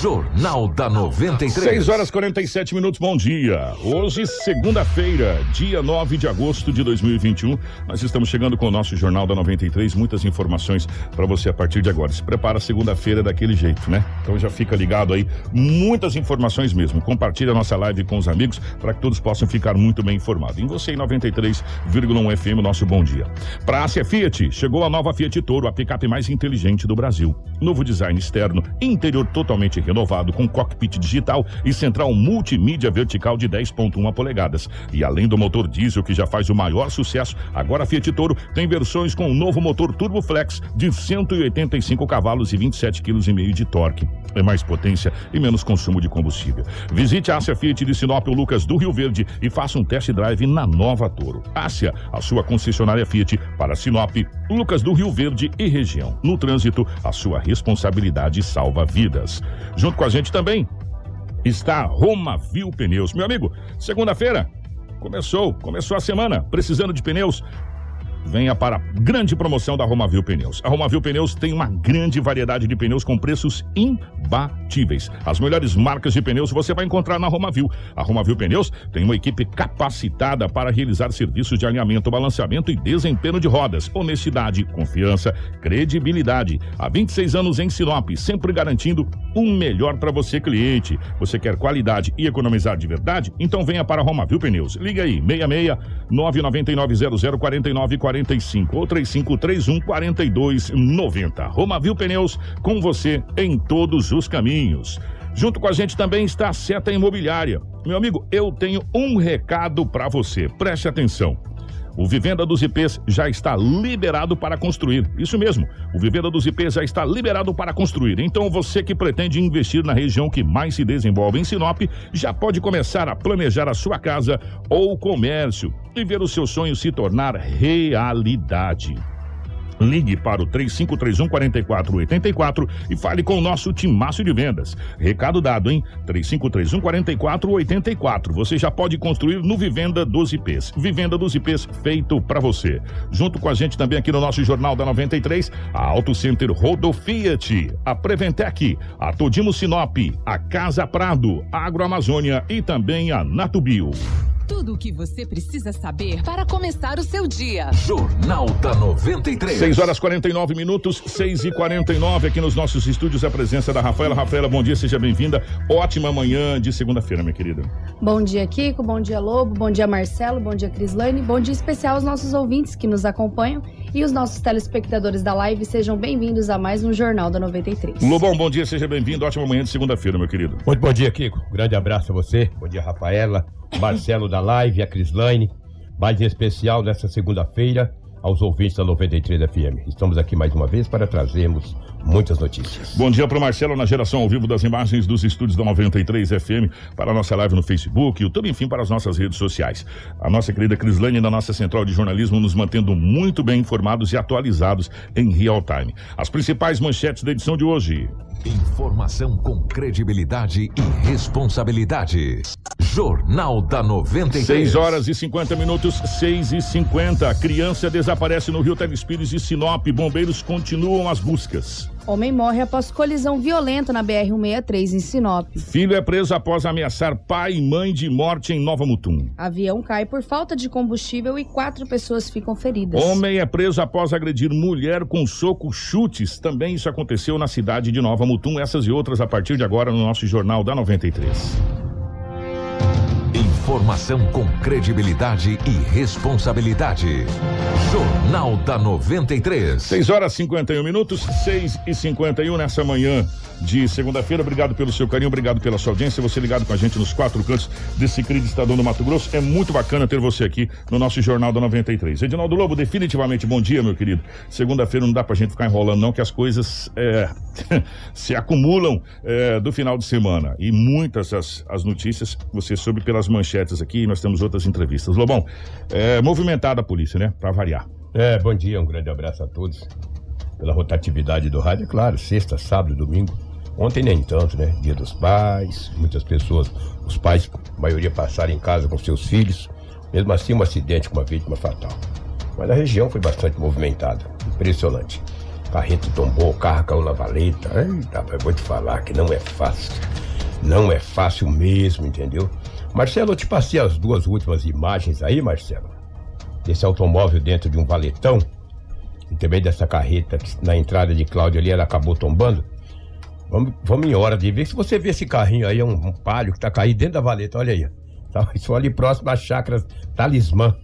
Jornal da 93. 6 horas 47 minutos, bom dia. Hoje, segunda-feira, dia 9 de agosto de 2021. Nós estamos chegando com o nosso Jornal da 93. Muitas informações para você a partir de agora. Se prepara segunda-feira daquele jeito, né? Então já fica ligado aí. Muitas informações mesmo. Compartilhe a nossa live com os amigos para que todos possam ficar muito bem informados. Em você, em 93,1 FM, nosso bom dia. Para Ásia Fiat, chegou a nova Fiat Toro, a picape mais inteligente do Brasil. Novo design externo, interior totalmente renovado com cockpit digital e central multimídia vertical de 10.1 polegadas. E além do motor diesel que já faz o maior sucesso, agora a Fiat Toro tem versões com o novo motor Turbo Flex de 185 cavalos e 27,5 kg de torque. É mais potência e menos consumo de combustível. Visite a Ásia Fiat de Sinop ou Lucas do Rio Verde e faça um test drive na nova Toro. Ásia, a sua concessionária Fiat para Sinop, Lucas do Rio Verde e região. No trânsito, a sua responsabilidade salva vidas. Junto com a gente também está Roma Viu Pneus. Meu amigo, segunda-feira começou, começou a semana precisando de pneus. Venha para a grande promoção da Romavil Pneus. A Romavil Pneus tem uma grande variedade de pneus com preços imbatíveis. As melhores marcas de pneus você vai encontrar na Romavil. A Romavil Pneus tem uma equipe capacitada para realizar serviços de alinhamento, balanceamento e desempenho de rodas. Honestidade, confiança, credibilidade. Há 26 anos em Sinop, sempre garantindo o melhor para você, cliente. Você quer qualidade e economizar de verdade? Então venha para a Romavil Pneus. Liga aí, 66 999 00 49 45 ou 3531 4290. Romavil Pneus com você em todos os caminhos. Junto com a gente também está a Seta Imobiliária. Meu amigo, eu tenho um recado para você. Preste atenção. O Vivenda dos IPs já está liberado para construir. Isso mesmo, o Vivenda dos IPs já está liberado para construir. Então você que pretende investir na região que mais se desenvolve em Sinop, já pode começar a planejar a sua casa ou comércio e ver o seu sonho se tornar realidade. Ligue para o 3531 4484 e fale com o nosso timaço de vendas. Recado dado, hein? 3531 4484. Você já pode construir no Vivenda dos IPs. Vivenda dos IPs feito para você. Junto com a gente também aqui no nosso Jornal da 93, a Auto Center Rodo Fiat, a Preventec, a Todimo Sinop, a Casa Prado, a Agroamazônia e também a Natubio. Tudo o que você precisa saber para começar o seu dia. Jornal da 93. 6 horas 49 minutos, 6 e 49 aqui nos nossos estúdios. A presença da Rafaela. Rafaela, bom dia, seja bem-vinda. Ótima manhã de segunda-feira, minha querida. Bom dia, Kiko. Bom dia, Lobo. Bom dia, Marcelo. Bom dia, Crislane. Bom dia especial aos nossos ouvintes que nos acompanham e os nossos telespectadores da live. Sejam bem-vindos a mais um Jornal da 93. Lobão, bom dia, seja bem-vindo. Ótima manhã de segunda-feira, meu querido. Muito bom dia, Kiko. Grande abraço a você. Bom dia, Rafaela, Marcelo da live, a Crislaine. Mais em especial nessa segunda-feira aos ouvintes da 93 FM. Estamos aqui mais uma vez para trazermos muitas notícias. Bom dia para o Marcelo na geração ao vivo das imagens dos estúdios da 93 FM, para a nossa live no Facebook, YouTube, enfim, para as nossas redes sociais. A nossa querida Crislane da nossa central de jornalismo nos mantendo muito bem informados e atualizados em real time. As principais manchetes da edição de hoje. Informação com credibilidade e responsabilidade. Jornal da 93. 6 horas e 50 minutos, 6 e 50. Criança desaparece no Rio Telespires e Sinop. Bombeiros continuam as buscas. Homem morre após colisão violenta na BR-163 em Sinop. Filho é preso após ameaçar pai e mãe de morte em Nova Mutum. Avião cai por falta de combustível e quatro pessoas ficam feridas. Homem é preso após agredir mulher com soco chutes. Também isso aconteceu na cidade de Nova Mutum. Essas e outras a partir de agora no nosso Jornal da 93. Informação com credibilidade e responsabilidade. Jornal da 93. 6 horas e 51 minutos, 6 e 51 nessa manhã de segunda-feira. Obrigado pelo seu carinho, obrigado pela sua audiência. Você ligado com a gente nos quatro cantos desse querido estadão do Mato Grosso. É muito bacana ter você aqui no nosso Jornal da 93. Edinaldo Lobo, definitivamente bom dia, meu querido. Segunda-feira não dá pra gente ficar enrolando, não, que as coisas é, se acumulam é, do final de semana. E muitas as, as notícias você soube pelas manchetes aqui. Nós temos outras entrevistas. Lobão, é, movimentada a polícia, né? Pra variar. É, bom dia, um grande abraço a todos. Pela rotatividade do rádio, é claro, sexta, sábado, domingo. Ontem nem tanto, né? Dia dos pais, muitas pessoas, os pais, a maioria passaram em casa com seus filhos. Mesmo assim, um acidente com uma vítima fatal. Mas a região foi bastante movimentada. Impressionante. Carreta tombou, carro caiu na valeta. Eita, mas vou te falar que não é fácil. Não é fácil mesmo, entendeu? Marcelo, eu te passei as duas últimas imagens aí, Marcelo. Desse automóvel dentro de um valetão. E também dessa carreta que na entrada de Cláudio ali, ela acabou tombando. Vamos, vamos em hora de ver. Se você ver esse carrinho aí, é um, palio que tá caído dentro da valeta, olha aí. Tá, isso ali próximo às chácaras Talismã.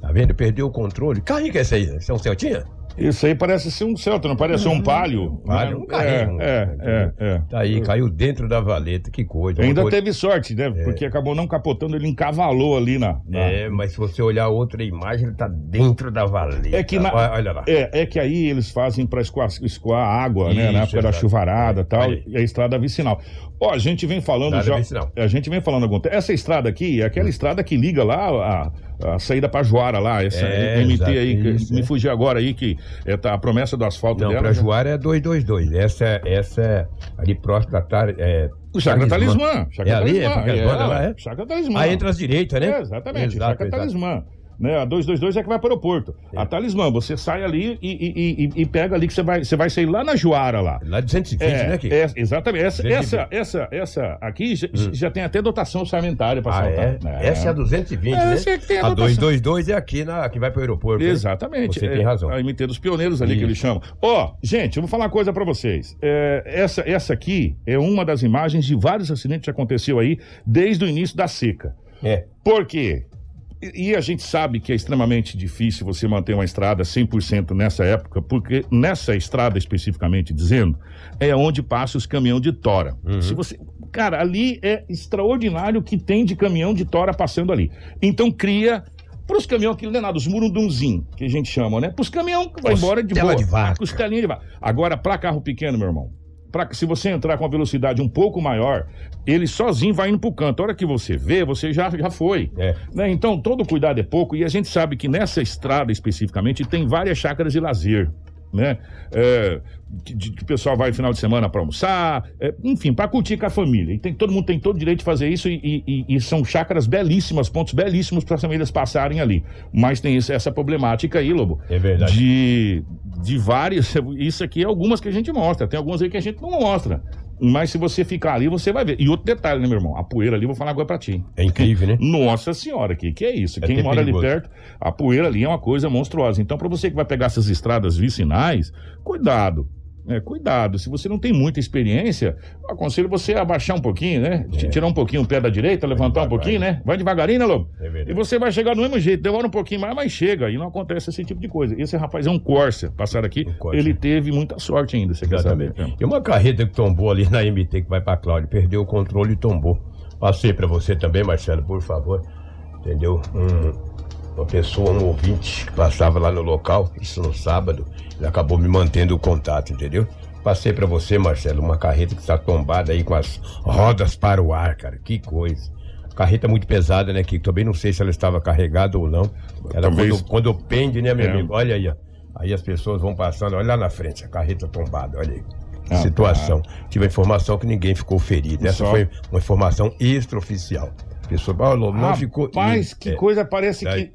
Tá vendo? Perdeu o controle. Carrinho que é esse aí? Esse é um Celtinha? Isso aí parece ser um Celta, não parece um palio? palio, um carrinho. É, é, é, é. Tá aí, caiu dentro da valeta, que coisa. Ainda coisa- teve sorte, né? Porque acabou não capotando, ele encavalou ali na. na- É, mas se você olhar outra imagem, ele tá dentro da valeta. É que na- Olha, lá. É, é que aí eles fazem para escoar, escoar água, né? Isso, Na época da chuvarada e É, tal, e a estrada vicinal. Ó, a gente vem falando Estrada já. vicinal. A gente vem falando algum tempo. Essa estrada aqui é aquela estrada que liga lá a, a saída pra Joara lá, essa É, MT aí, que isso, me é. fugiu agora aí, que é, tá, a promessa do asfalto Não, dela. pra já- Juara é 222. Essa, é- essa é ali próximo da tar, é, O Chacra Talismã. Chacra É ali? É Talismã, porque agora lá é? Chacra Talismã. Aí entra as direitas, né? É, exatamente, Exato, Chacra. Talismã. Né, a 222 é que vai para o aeroporto. A Talismã, você sai ali e, e- e- e pega ali que você vai, você vai sair lá na Joara lá. Lá 220, É, né, aqui? é, exatamente. Essa, 220. essa, essa, essa aqui já, já tem até dotação orçamentária para Ah, saltar. é? Essa é a 220, né? Essa é que tem a a dotação. 222 é aqui na, que vai pro aeroporto. né? Exatamente. Você É, tem razão. A MT dos pioneiros ali que Isso. eles chamam. Ó, gente, eu vou falar uma coisa pra vocês. É, essa, essa aqui é uma das imagens de vários acidentes que aconteceu aí desde o início da seca. É. Por quê? E a gente sabe que é extremamente difícil você manter uma estrada 100% nessa época, porque nessa estrada especificamente dizendo, é onde passa os caminhão de tora. Uhum. Se você, cara, ali é extraordinário o que tem de caminhão de tora passando ali. Então cria para os caminhões que não é nada, os murundunzinhos, que a gente chama, né? Para os caminhões que vai embora de boa. de vaca. Costelinha de vaca. Agora, para carro pequeno, meu irmão, pra, se você entrar com uma velocidade um pouco maior, ele sozinho vai indo pro canto. A hora que você vê, você já, já foi. É. Né? Então, todo cuidado é pouco. E a gente sabe que nessa estrada especificamente tem várias chácaras de lazer. Né? É, que, que o pessoal vai no final de semana para almoçar, é, enfim, para curtir com a família. E tem, todo mundo tem todo o direito de fazer isso e, e- e são chácaras belíssimas, pontos belíssimos para as famílias passarem ali. Mas tem esse- essa problemática aí, Lobo. É verdade. De, de várias. Isso aqui é algumas que a gente mostra, tem algumas aí que a gente não mostra. Mas se você ficar ali, você vai ver. E outro detalhe, né, meu irmão? A poeira ali, vou falar agora pra ti. É incrível, né? Nossa senhora, que que é isso? É Quem mora perigoso. ali perto, a poeira ali é uma coisa monstruosa. Então, para você que vai pegar essas estradas vicinais, cuidado. Né? cuidado, se você não tem muita experiência, eu aconselho você a abaixar um pouquinho, né? É. Tirar um pouquinho o pé da direita, levantar um pouquinho, né? Vai devagarinho, né, Lobo? É. E você vai chegar do mesmo jeito, demora um pouquinho mais, mas chega. E não acontece esse tipo de coisa. Esse rapaz é um Corsa, passar aqui, Um Corsa. ele teve muita sorte ainda, você quer Exatamente. saber? E uma carreta que tombou ali na MT que vai pra Cláudio, perdeu o controle e tombou. Passei pra você também, Marcelo, por favor. Entendeu? Um- uma pessoa, um ouvinte que passava lá no local, isso no sábado, ele acabou me mantendo o contato, entendeu? Passei pra você, Marcelo, uma carreta que está tombada aí com as rodas para o ar, cara. Que coisa. Carreta muito pesada, né, Kiko? Também não sei se ela estava carregada ou não. Ela Talvez- quando, quando pende, né, meu É. amigo? Olha aí, ó. Aí as pessoas vão passando, olha lá na frente, a carreta tombada, olha aí. Que Ah, situação. Tive a informação que ninguém ficou ferido. Essa Só- foi uma informação extraoficial. A pessoa, Paulo, não ficou. Rapaz, que É, coisa, parece que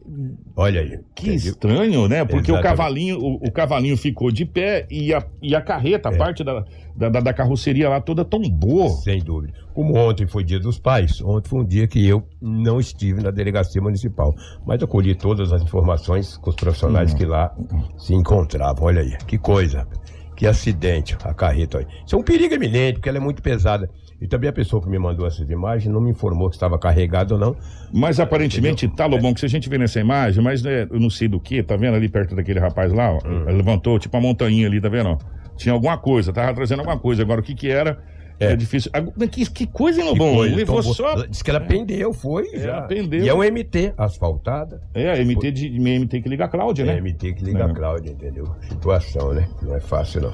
Olha aí. Que entendeu? estranho, né? Porque o cavalinho, o, o cavalinho ficou de pé e a, e a carreta, a É. parte da, da, da- carroceria lá toda tombou. Sem dúvida. Como ontem foi dia dos pais, ontem foi um dia que eu não estive na delegacia municipal. Mas eu colhi todas as informações com os profissionais Uhum. que lá se encontravam. Olha aí, que coisa. Que acidente, a carreta aí. Isso é um perigo eminente, porque ela é muito pesada. E também a pessoa que me mandou essas imagens não me informou que estava carregado ou não. Mas aparentemente tá, Lobão, que se a gente vê nessa imagem, mas né, eu não sei do que, tá vendo ali perto daquele rapaz lá, ó, Hum. levantou tipo uma montanha ali, tá vendo? ó? Tinha alguma coisa, tava trazendo alguma coisa. Agora o que que era? É, É. difícil. Que, que coisa, hein, Lobão? Levou só. Diz que ela pendeu, foi. É, ela pendeu. E é um MT asfaltada. É, a MT, de, MT que liga a Cláudia, É né? MT que liga É. a Cláudia, entendeu? Situação, né? Não é fácil, não.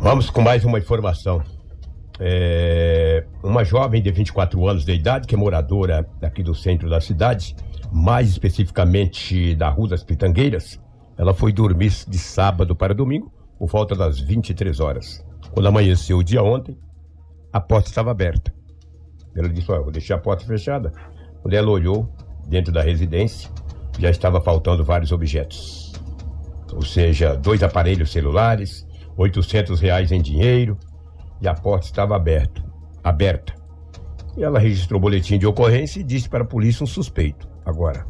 Vamos com mais uma informação. É, uma jovem de 24 anos de idade, que é moradora aqui do centro da cidade, mais especificamente da Rua das Pitangueiras, ela foi dormir de sábado para domingo, por volta das 23 horas. Quando amanheceu o dia ontem, a porta estava aberta. Ela disse: Olha, vou deixar a porta fechada. Quando ela olhou dentro da residência, já estava faltando vários objetos. Ou seja, dois aparelhos celulares, 800 reais em dinheiro, e a porta estava aberta. aberta. E ela registrou o boletim de ocorrência e disse para a polícia um suspeito. Agora,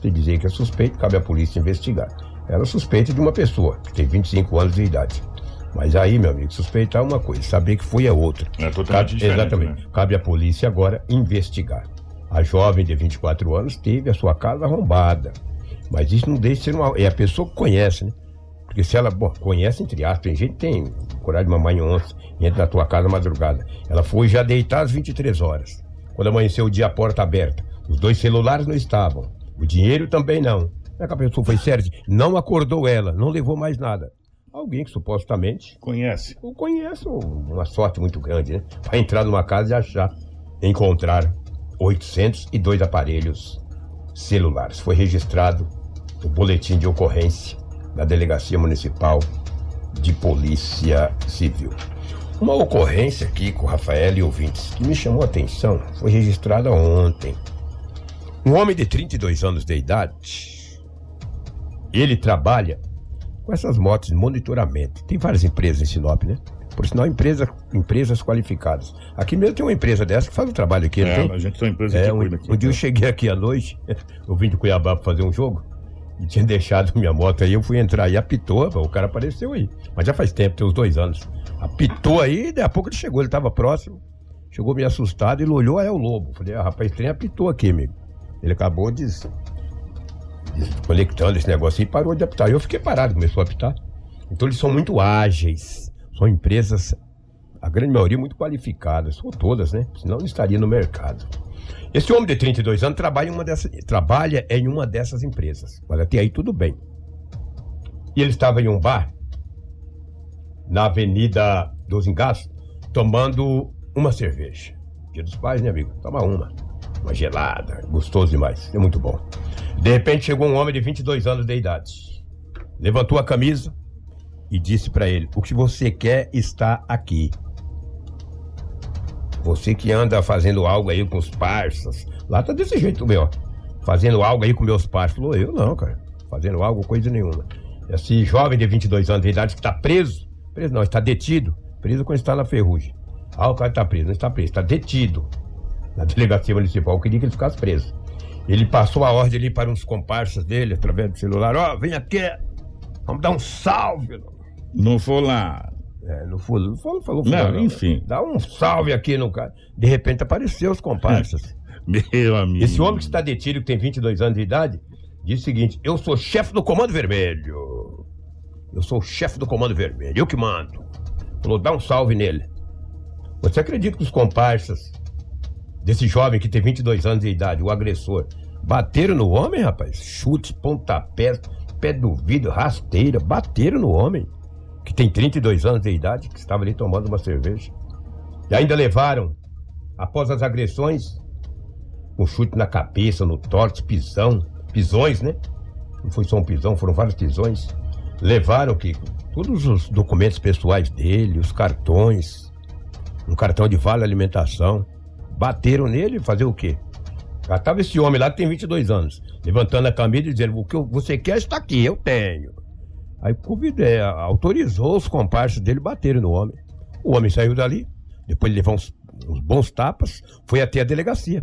se dizer que é suspeito, cabe à polícia investigar. Ela suspeita de uma pessoa que tem 25 anos de idade. Mas aí, meu amigo, suspeitar é uma coisa, saber que foi é outra. É totalmente Cabe- Exatamente. né? Cabe à polícia agora investigar. A jovem de 24 anos teve a sua casa arrombada. Mas isso não deixa de ser uma. É a pessoa que conhece, né? Porque se ela, bom, conhece entre aspas, tem gente que tem coragem de mamãe onça, entra na tua casa madrugada. Ela foi já deitar às 23 horas. Quando amanheceu o dia, a porta aberta. Os dois celulares não estavam. O dinheiro também não. Como é que a pessoa foi séria? Não acordou ela, não levou mais nada. Alguém que supostamente Conhece. eu conheço uma sorte muito grande, né? Para entrar numa casa e achar, encontrar 802 aparelhos celulares. Foi registrado o boletim de ocorrência da Delegacia Municipal de Polícia Civil. Uma ocorrência aqui com o Rafael e ouvintes que me chamou a atenção foi registrada ontem. Um homem de 32 anos de idade, ele trabalha com essas motos de monitoramento. Tem várias empresas em Sinop, né? Por sinal, empresa, empresas qualificadas. Aqui mesmo tem uma empresa dessa que faz o trabalho aqui, É, tem? a gente tem uma empresa É, que um, cuida aqui. um dia eu cheguei aqui à noite, eu vim de Cuiabá pra fazer um jogo, e tinha deixado minha moto aí, eu fui entrar e apitou, o cara apareceu aí. Mas já faz tempo, tem uns dois anos. Apitou aí, daí a pouco ele chegou, ele tava próximo, chegou meio assustado, ele olhou, ah, é o lobo. Falei, ah, rapaz, trem apitou aqui, amigo. Ele acabou de conectando esse negócio e parou de apitar. Eu fiquei parado, começou a apitar. Então eles são muito ágeis, são empresas, a grande maioria, muito qualificadas, ou todas, né? Senão não estaria no mercado. Esse homem de 32 anos trabalha em uma dessas, trabalha em uma dessas empresas. Mas até aí tudo bem. E ele estava em um bar, na Avenida dos Engaços, tomando uma cerveja. Dia dos pais, né, amigo? Toma uma. Uma gelada, gostoso demais, é muito bom. De repente chegou um homem de 22 anos de idade. Levantou a camisa e disse pra ele: O que você quer está aqui. Você que anda fazendo algo aí com os parças. Lá tá desse jeito, meu. Fazendo algo aí com meus parças. Falou: Eu não, cara. Fazendo algo, coisa nenhuma. Esse jovem de 22 anos de idade que está preso. Preso não, está detido. Preso quando está na ferrugem. Ah, o cara está preso. Não está preso, está detido. Na delegacia municipal. Eu queria que ele ficasse preso. Ele passou a ordem ali para uns comparsas dele, através do celular. Ó, vem aqui. Vamos dar um salve. Não for lá. É, não falou, não falou, falou, Não, enfim. Dá um salve aqui no cara. De repente apareceu os comparsas. Meu amigo. Esse homem que está detido, que tem 22 anos de idade, diz o seguinte: Eu sou chefe do Comando Vermelho. Eu sou o chefe do Comando Vermelho. Eu que mando. Falou: dá um salve nele. Você acredita que os comparsas desse jovem que tem 22 anos de idade, o agressor, bateram no homem, rapaz? Chutes, pontapés, pé do vidro, rasteira, bateram no homem que tem 32 anos de idade, que estava ali tomando uma cerveja. E ainda levaram, após as agressões, um chute na cabeça, no torte, pisão, pisões, né? Não foi só um pisão, foram vários pisões. Levaram, Kiko, todos os documentos pessoais dele, os cartões, um cartão de vale alimentação. Bateram nele, fazer o quê? Já tava esse homem lá que tem 22 anos, levantando a camisa e dizendo: O que você quer está aqui, eu tenho. Aí convidou, é, autorizou os comparsas dele baterem no homem. O homem saiu dali, depois de levar uns, uns bons tapas, foi até a delegacia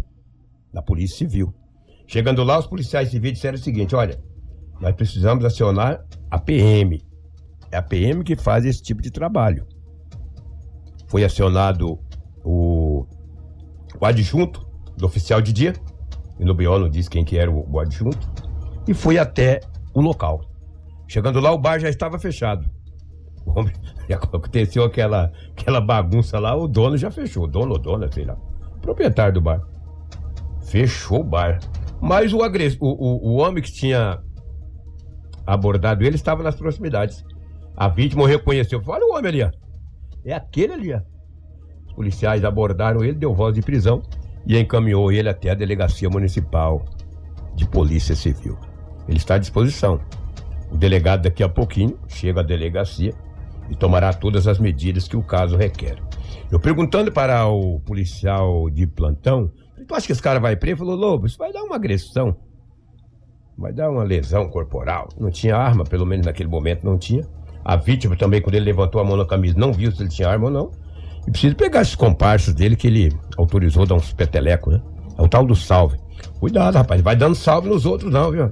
da Polícia Civil. Chegando lá, os policiais civis disseram o seguinte: olha, nós precisamos acionar a PM. É a PM que faz esse tipo de trabalho. Foi acionado o, o adjunto do oficial de dia, e no não disse quem que era o, o adjunto, e fui até o local. Chegando lá, o bar já estava fechado. O homem, aconteceu aquela, aquela bagunça lá, o dono já fechou. O dono ou dona, sei lá. Proprietário do bar. Fechou o bar. Mas o, agress... o, o, o homem que tinha abordado ele estava nas proximidades. A vítima reconheceu. Olha o homem ali, ó. É aquele ali, ó. Os policiais abordaram ele, deu voz de prisão e encaminhou ele até a delegacia municipal de polícia civil. Ele está à disposição. O delegado daqui a pouquinho chega à delegacia e tomará todas as medidas que o caso requer. Eu perguntando para o policial de plantão, tu acha que esse cara vai preso? Ele falou, Lobo, isso vai dar uma agressão. Vai dar uma lesão corporal. Não tinha arma, pelo menos naquele momento não tinha. A vítima também, quando ele levantou a mão na camisa, não viu se ele tinha arma ou não. E precisa pegar esses comparsas dele que ele autorizou dar uns petelecos, né? É o tal do salve. Cuidado, rapaz, vai dando salve nos outros não, viu?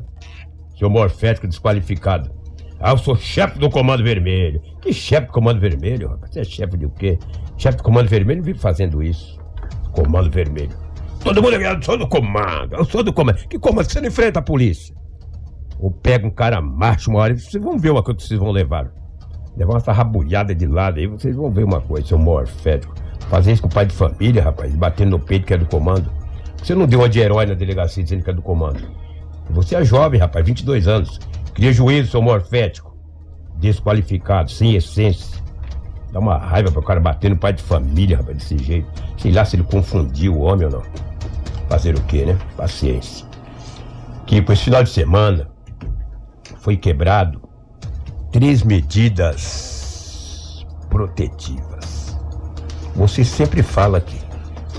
Seu morfético desqualificado. Ah, eu sou chefe do Comando Vermelho. Que chefe do Comando Vermelho? Você é chefe de o quê? Chefe do Comando Vermelho vive fazendo isso. Comando Vermelho. Todo mundo é eu sou do comando, eu sou do comando. Que comando? Você não enfrenta a polícia. Ou pega um cara macho uma hora e vocês vão ver uma coisa que vocês vão levar. Levar uma rabulhada de lado aí, vocês vão ver uma coisa, seu morfético. Fazer isso com o pai de família, rapaz, batendo no peito que é do comando. Você não deu uma de herói na delegacia dizendo que é do comando. Você é jovem, rapaz, 22 anos. Cria juízo, seu morfético. Desqualificado, sem essência. Dá uma raiva pro cara bater no pai de família, rapaz, desse jeito. Sei lá se ele confundiu o homem ou não. Fazer o quê, né? Paciência. Com esse final de semana foi quebrado três medidas protetivas. Você sempre fala aqui.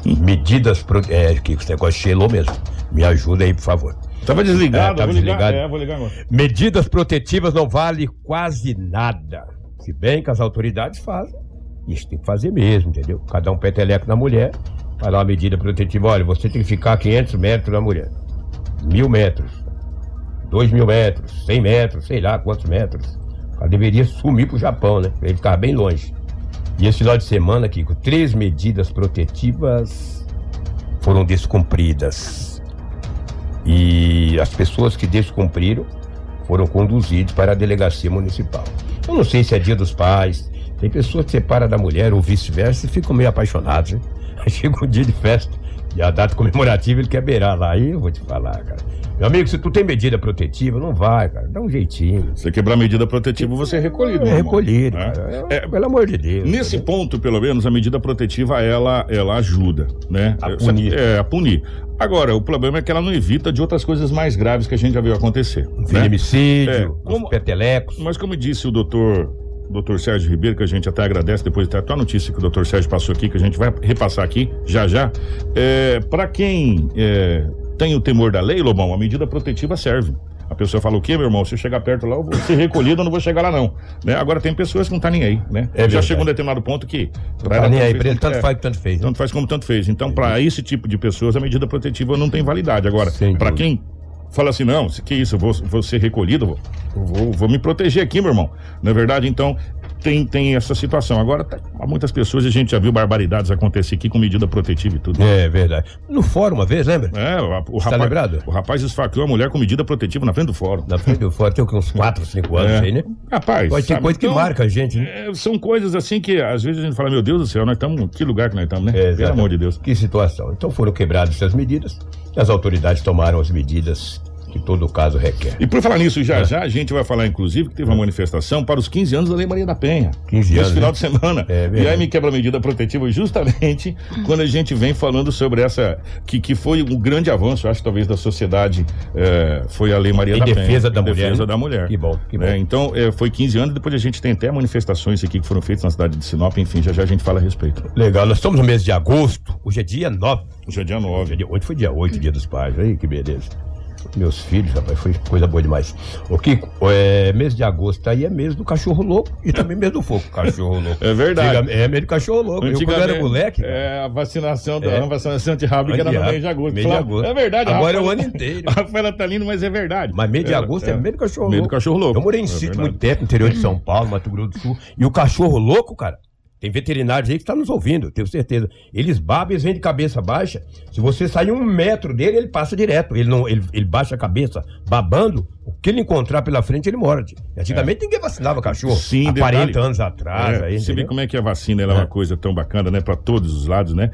Medidas protetivas. É, que esse negócio chelou mesmo. Me ajuda aí, por favor. Tava desligado, É, tava vou ligar. desligado. É, vou ligar agora. Medidas protetivas não vale quase nada. Se bem que as autoridades fazem, isso tem que fazer mesmo, entendeu? Cada um peteleco na mulher, vai lá uma medida protetiva. Olha, você tem que ficar a 500 metros da mulher. Mil metros. Dois mil metros. Cem metros, sei lá quantos metros. Ela deveria sumir pro Japão, né? Pra ele ficar bem longe. E esse final de semana aqui, com três medidas protetivas foram descumpridas. E as pessoas que descumpriram foram conduzidos para a delegacia municipal. Eu não sei se é dia dos pais, tem pessoas que separam da mulher ou vice-versa e ficam meio apaixonados, né? Chega um dia de festa e a data comemorativa ele quer beirar lá. Aí eu vou te falar, cara. Meu amigo, se tu tem medida protetiva, não vai, cara. Dá um jeitinho. Se quebrar medida protetiva, você é recolhido. É irmão. recolhido, É. cara. É, Pelo amor de Deus. Nesse ponto, pelo menos, a medida protetiva, ela, ela ajuda, né? A punir. É, a punir. Agora, o problema é que ela não evita de outras coisas mais graves que a gente já viu acontecer. né? Feminicídio, É, os como- petelecos. Mas como disse o doutor, doutor Sérgio Ribeiro, que a gente até agradece depois da tua notícia que o doutor Sérgio passou aqui, que a gente vai repassar aqui já já. É, para quem é, tem o temor da lei, Lobão, a medida protetiva serve. A pessoa fala o quê, meu irmão? Se eu chegar perto lá, eu vou ser recolhido, eu não vou chegar lá, não. Né? Agora tem pessoas que não tá nem aí, né? É já chegou um determinado ponto que. pra Tá nem tanto aí, fez ele tanto é, faz que tanto fez. tanto faz como tanto fez. Então, para esse tipo de pessoas, a medida protetiva não tem validade. Agora, para quem fala assim, não, que isso, eu vou, vou ser recolhido, vou, vou, vou me proteger aqui, meu irmão. Na verdade, então, tem, tem essa situação. Agora, tá- há muitas pessoas, a gente já viu barbaridades acontecer aqui com medida protetiva e tudo. É verdade. No fórum uma vez, lembra? É, o, o Tá rapaz, lembrado? o rapaz esfaqueou a mulher com medida protetiva na frente do fórum. Na frente do fórum tem uns 4, 5 anos É. aí, né? Rapaz, Pode ter coisa que então, marca a gente, né? é, são coisas assim que às vezes a gente fala, meu Deus do céu, nós estamos. Que lugar que nós estamos, né? É, Pelo amor de Deus. Que situação. Então foram quebradas essas medidas as autoridades tomaram as medidas que todo caso requer. E por falar nisso, É. já já a gente vai falar, inclusive, que teve uma manifestação para os 15 anos da Lei Maria da Penha. 15 Esse anos, final né? de semana. É e aí me quebra a medida protetiva justamente quando a gente vem falando sobre essa. Que, que foi um grande avanço, acho, talvez, da sociedade. é, foi a Lei Maria Em da defesa Penha. da em mulher, defesa né? da mulher. Que bom, que bom. Né? Então, é, foi 15 anos, depois a gente tem até manifestações aqui que foram feitas na cidade de Sinop, enfim, já já a gente fala a respeito. Legal, nós estamos no mês de agosto, hoje é dia 9. Hoje é dia Hoje, 9. é dia, hoje foi dia 8, dia dos pais, aí que beleza. Meus filhos, rapaz, foi coisa boa demais. O Kiko, é, mês de agosto aí é mês do cachorro louco e também mês do fogo, cachorro louco. É verdade. É mês do cachorro louco. Eu quando era moleque, É, a vacinação, da, É. a vacinação antirrábica era no mês de agosto. mês de agosto. É verdade. Agora é o ano inteiro. A Rafaela tá lindo, mas é verdade. Mas mês de agosto é, mês do cachorro Mês do louco. cachorro louco. Eu morei em É sítio muito tempo, interior de São Paulo, Mato Grosso do Sul. E o cachorro louco, cara, Tem veterinários aí que estão nos ouvindo, tenho certeza. Eles babam, eles vêm de cabeça baixa. Se você sair um metro dele, ele passa direto. Ele, não, ele, ele baixa a cabeça babando, o que ele encontrar pela frente, ele morde. Antigamente ninguém vacinava cachorro. É. Sim, Há detalhe. 40 anos atrás. É, aí, você vê como é que a vacina é uma É. coisa tão bacana, né? Pra todos os lados, né?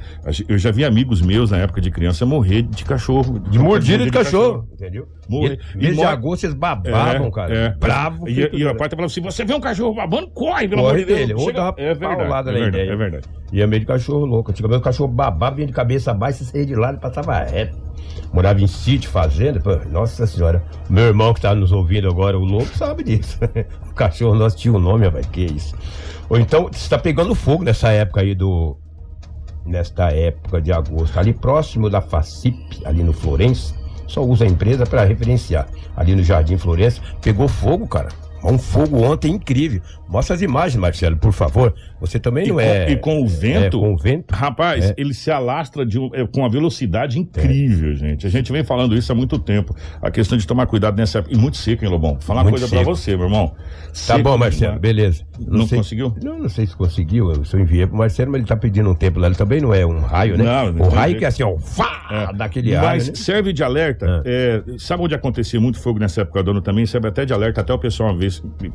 Eu já vi amigos meus na época de criança morrer de cachorro. De mordida de cachorro, entendeu? Morrer. E, mês de agosto eles babavam, cara. É. Bravo. E, feito e o pai falando assim: você vê um cachorro babando, corre, pelo Corre amor de Deus. dele, ou dá uma é verdade, é verdade, ideia. é verdade. E é meio de cachorro louco. Antigamente o cachorro babava, vinha de cabeça baixa, você saía de lado e passava reto. Morava em sítio, fazenda. Pô, nossa senhora. Meu irmão que tá nos ouvindo agora, o louco, sabe disso. o cachorro nosso tinha um nome, vai que isso. Ou então, você tá pegando fogo nessa época aí do. Nesta época de agosto, ali próximo da FACIP, ali no Florença, só usa a empresa para referenciar. Ali no Jardim Florença, pegou fogo, cara. Um fogo ontem incrível. Mostra as imagens, Marcelo, por favor. Você também E não com, é. e com o vento, É, com o vento. rapaz, É. ele se alastra de é, com uma velocidade incrível, gente. A gente vem falando isso há muito tempo. A questão de tomar cuidado nessa época. E muito seco, hein, Lobão? Falar uma Muito coisa pra seco. você, meu irmão. Tá Seco bom, Marcelo, demais. beleza. Não conseguiu? Não, não sei se conseguiu. Eu só enviei pro Marcelo, mas ele tá pedindo um tempo lá. Ele também não é um raio, né? Não, não o raio que é assim, ó, fá, daquele ar. Mas Né? serve de alerta. é, sabe onde acontecia muito fogo nessa época do ano também? Serve até de alerta. Até o pessoal uma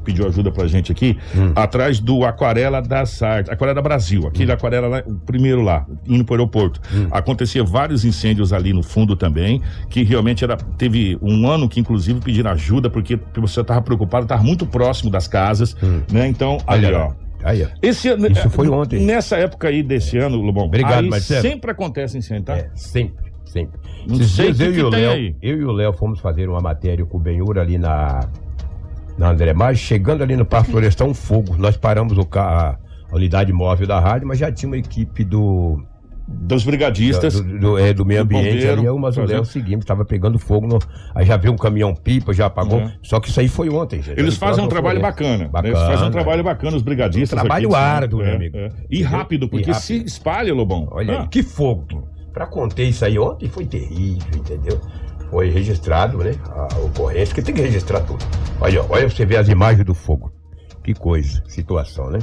pediu ajuda pra gente aqui, Hum. atrás do Aquarela das Artes, Aquarela Brasil, aquele Aquarela lá, o primeiro lá, indo pro aeroporto. Hum. Acontecia vários incêndios ali no fundo também, que realmente era. Teve um ano que, inclusive, pediram ajuda, porque você tava preocupado, tava muito próximo das casas, né? Então, ali, Hum. Olha ó. Aí. Esse Isso é, foi ontem. Nessa época aí desse ano, Lobão, Obrigado, Marcelo. sempre acontece incêndio, tá? É, sempre, sempre. Não Esses sei dias que eu, que e Léo, eu e o Léo fomos fazer uma matéria com o Benhur ali na, na André Mar, chegando ali no Parque Florestal, um fogo. Nós paramos o carro, a unidade móvel da rádio, mas já tinha uma equipe do, Dos brigadistas. do, do- é, do meio do ambiente bombeiro, ali, mas o seguimos, estava pegando fogo. no- aí já veio um caminhão pipa, já apagou. É. Só que isso aí foi ontem, gente. Eles fazem um trabalho bacana. né? Bacana. Eles fazem um trabalho bacana, os brigadistas. Um trabalho aqui, sim. árduo, É, meu amigo. é. E rápido, porque E rápido. se espalha, Lobão. Olha Ah, que fogo. Pra conter isso aí ontem foi terrível, entendeu? Foi registrado, né? A ocorrência, porque tem que registrar tudo. Olha, olha você ver as imagens do fogo. Que coisa, situação, né?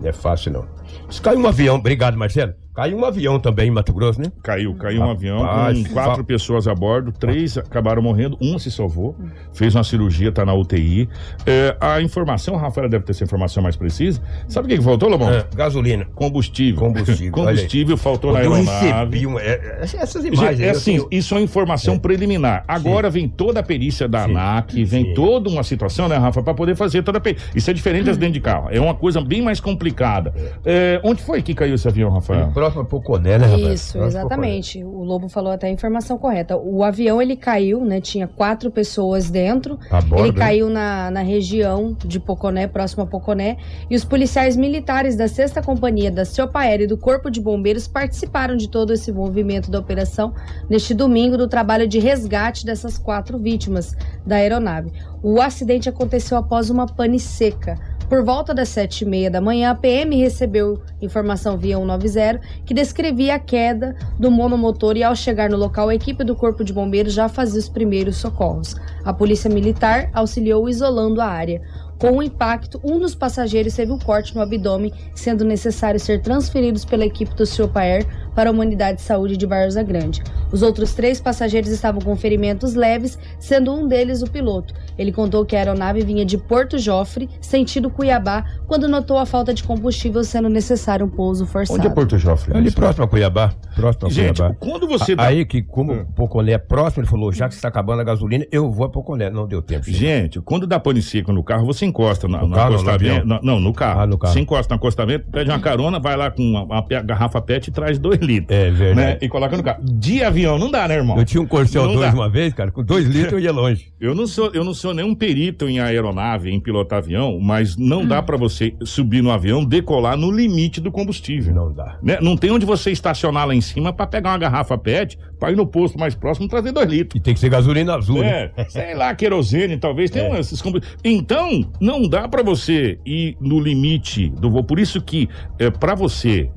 Não é fácil, não. Se caiu um avião, obrigado, Marcelo. Caiu um avião também em Mato Grosso, né? Caiu, caiu um avião com quatro pessoas a bordo, três acabaram morrendo, um se salvou, fez uma cirurgia, tá na UTI. É, a informação, a Rafaela deve ter essa informação mais precisa. Sabe o que, que faltou, Lobão? É, gasolina. Combustível. Combustível. Combustível faltou na aeronave. recebi uma, é, é, essas imagens. Gente, é assim, tenho- isso é informação preliminar. Agora vem toda a perícia da Sim. ANAC, vem Sim. toda uma situação, né, Rafa, para poder fazer toda a perícia. Isso é diferente das dentro de carro. É uma coisa bem mais complicada. É, onde foi que caiu esse avião, Rafael? Próximo a Poconé, né, rapaz? Isso, exatamente. O Lobo falou até a informação correta. O avião ele caiu, né? Tinha quatro pessoas dentro. Poconé. A Ele né? caiu na, na região de Poconé, próximo a Poconé, e os policiais militares da 6 Companhia da Ciopaer e do Corpo de Bombeiros participaram de todo esse movimento da operação neste domingo do trabalho de resgate dessas quatro vítimas da aeronave. O acidente aconteceu após uma pane seca. Por volta das sete e meia da manhã, a PM recebeu informação via 190 que descrevia a queda do monomotor e ao chegar no local, a equipe do Corpo de Bombeiros já fazia os primeiros socorros. A polícia militar auxiliou isolando a área. Com o impacto, um dos passageiros teve um corte no abdômen, sendo necessário ser transferidos pela equipe do Siopaer para uma unidade de saúde de Varza Grande. Os outros três passageiros estavam com ferimentos leves, sendo um deles o piloto. Ele contou que a aeronave vinha de Porto Jofre, sentido Cuiabá, quando notou a falta de combustível, sendo necessário um pouso forçado. Onde é Porto Jofre? Ali próximo a Cuiabá. Próximo a Gente, Cuiabá. quando você A- dá... Aí que, como o Poconé é próximo, ele falou: já que está acabando a gasolina, eu vou a Poconé. Não deu tempo. gente. Gente, quando dá pane seca no carro, você encosta na, No no carro, no acostamento. na- não, no carro. Ah, no carro. Você encosta no acostamento, pede uma carona, vai lá com uma, uma garrafa PET e traz dois litros. É Né? verdade. E coloca no carro. De avião, não dá, né, irmão? Eu tinha um Corcel Não 2 dá. uma vez, cara, com dois litros eu ia longe. Eu não sou, eu não sou nenhum perito em aeronave, em pilotar avião, mas não dá pra você subir no avião, decolar no limite do combustível. Não dá. Né? Não tem onde você estacionar lá em cima pra pegar uma garrafa PET, pra ir no posto mais próximo e trazer dois litros. E tem que ser gasolina azul, né? É, sei lá, querosene, talvez. Tem É. esses combustíveis. Então, não dá pra você ir no limite do voo. Por isso que, é, para você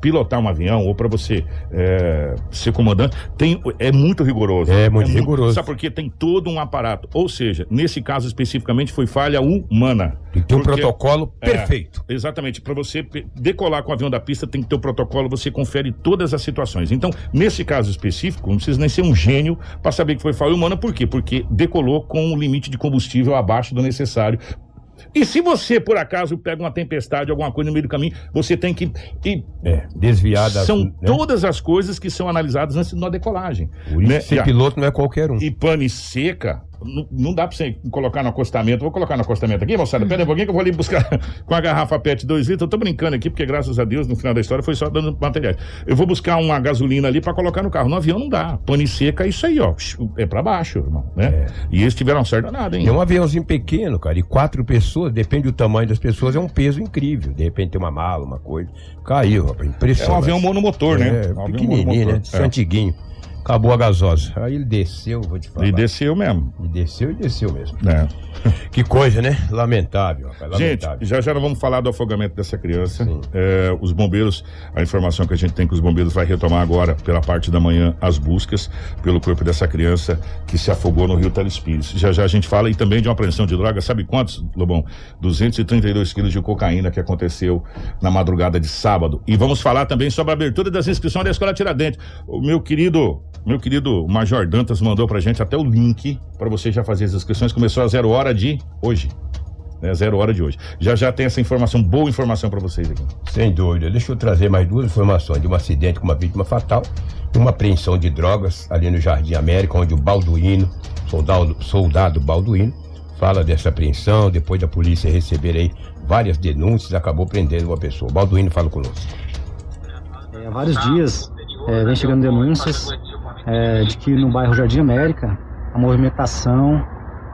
pilotar um avião ou para você é, ser comandante, tem, é muito rigoroso. É muito rigoroso. Sabe porque tem todo um aparato. Ou seja, nesse caso especificamente foi falha humana. Tem que ter um protocolo É, perfeito. exatamente. Para você decolar com o avião da pista, tem que ter o protocolo, você confere todas as situações. Então, nesse caso específico, não precisa nem ser um gênio para saber que foi falha humana. Por quê? Porque decolou com um limite de combustível abaixo do necessário. E se você, por acaso, pega uma tempestade, alguma coisa no meio do caminho, você tem que. E É, desviada. são né? todas as coisas que são analisadas antes da decolagem. Por isso, né? ser piloto não é qualquer um. e pane seca, não, não dá pra você colocar no acostamento. Vou colocar no acostamento aqui, moçada. Pera um pouquinho que eu vou ali buscar com a garrafa PET 2 litros. Eu tô brincando aqui, porque graças a Deus, no final da história, foi só dando materiais. Eu vou buscar uma gasolina ali pra colocar no carro. No avião não dá. Pane seca é isso aí, ó. É pra baixo, irmão, né? E eles tiveram sorte nada, hein? É um aviãozinho pequeno, cara, e quatro pessoas, depende do tamanho das pessoas, é um peso incrível. De repente tem uma mala, uma coisa. Caiu, rapaz, É impressionante. um avião monomotor, né? É, um pequenininho, né? monomotor. Desse antiguinho. Acabou a gasosa. Aí ele desceu, vou te É. falar. E desceu mesmo. E desceu e desceu mesmo. né? Que coisa, né? Lamentável, rapaz, Gente, lamentável. já já nós vamos falar do afogamento dessa criança. É, os bombeiros, a informação que a gente tem que os bombeiros vai retomar agora, pela parte da manhã, as buscas pelo corpo dessa criança que se afogou no rio Telespires. Já já a gente fala e também de uma apreensão de droga. Sabe quantos, Lobão? 232 quilos de cocaína que aconteceu na madrugada de sábado. E vamos falar também sobre a abertura das inscrições da Escola Tiradentes. O meu querido, meu querido Major Dantas mandou pra gente até o link para você já fazer as inscrições. Começou a zero hora de hoje. Né, zero hora de hoje. Já já tem essa informação, boa informação para vocês aqui. Sem dúvida. Deixa eu trazer mais duas informações de um acidente com uma vítima fatal e uma apreensão de drogas ali no Jardim América, onde o Balduino, soldado, soldado Balduino, fala dessa apreensão, depois da polícia receber aí várias denúncias, acabou prendendo uma pessoa. Balduino fala conosco. É, há vários dias é, vem chegando denúncias é, de que no bairro Jardim América a movimentação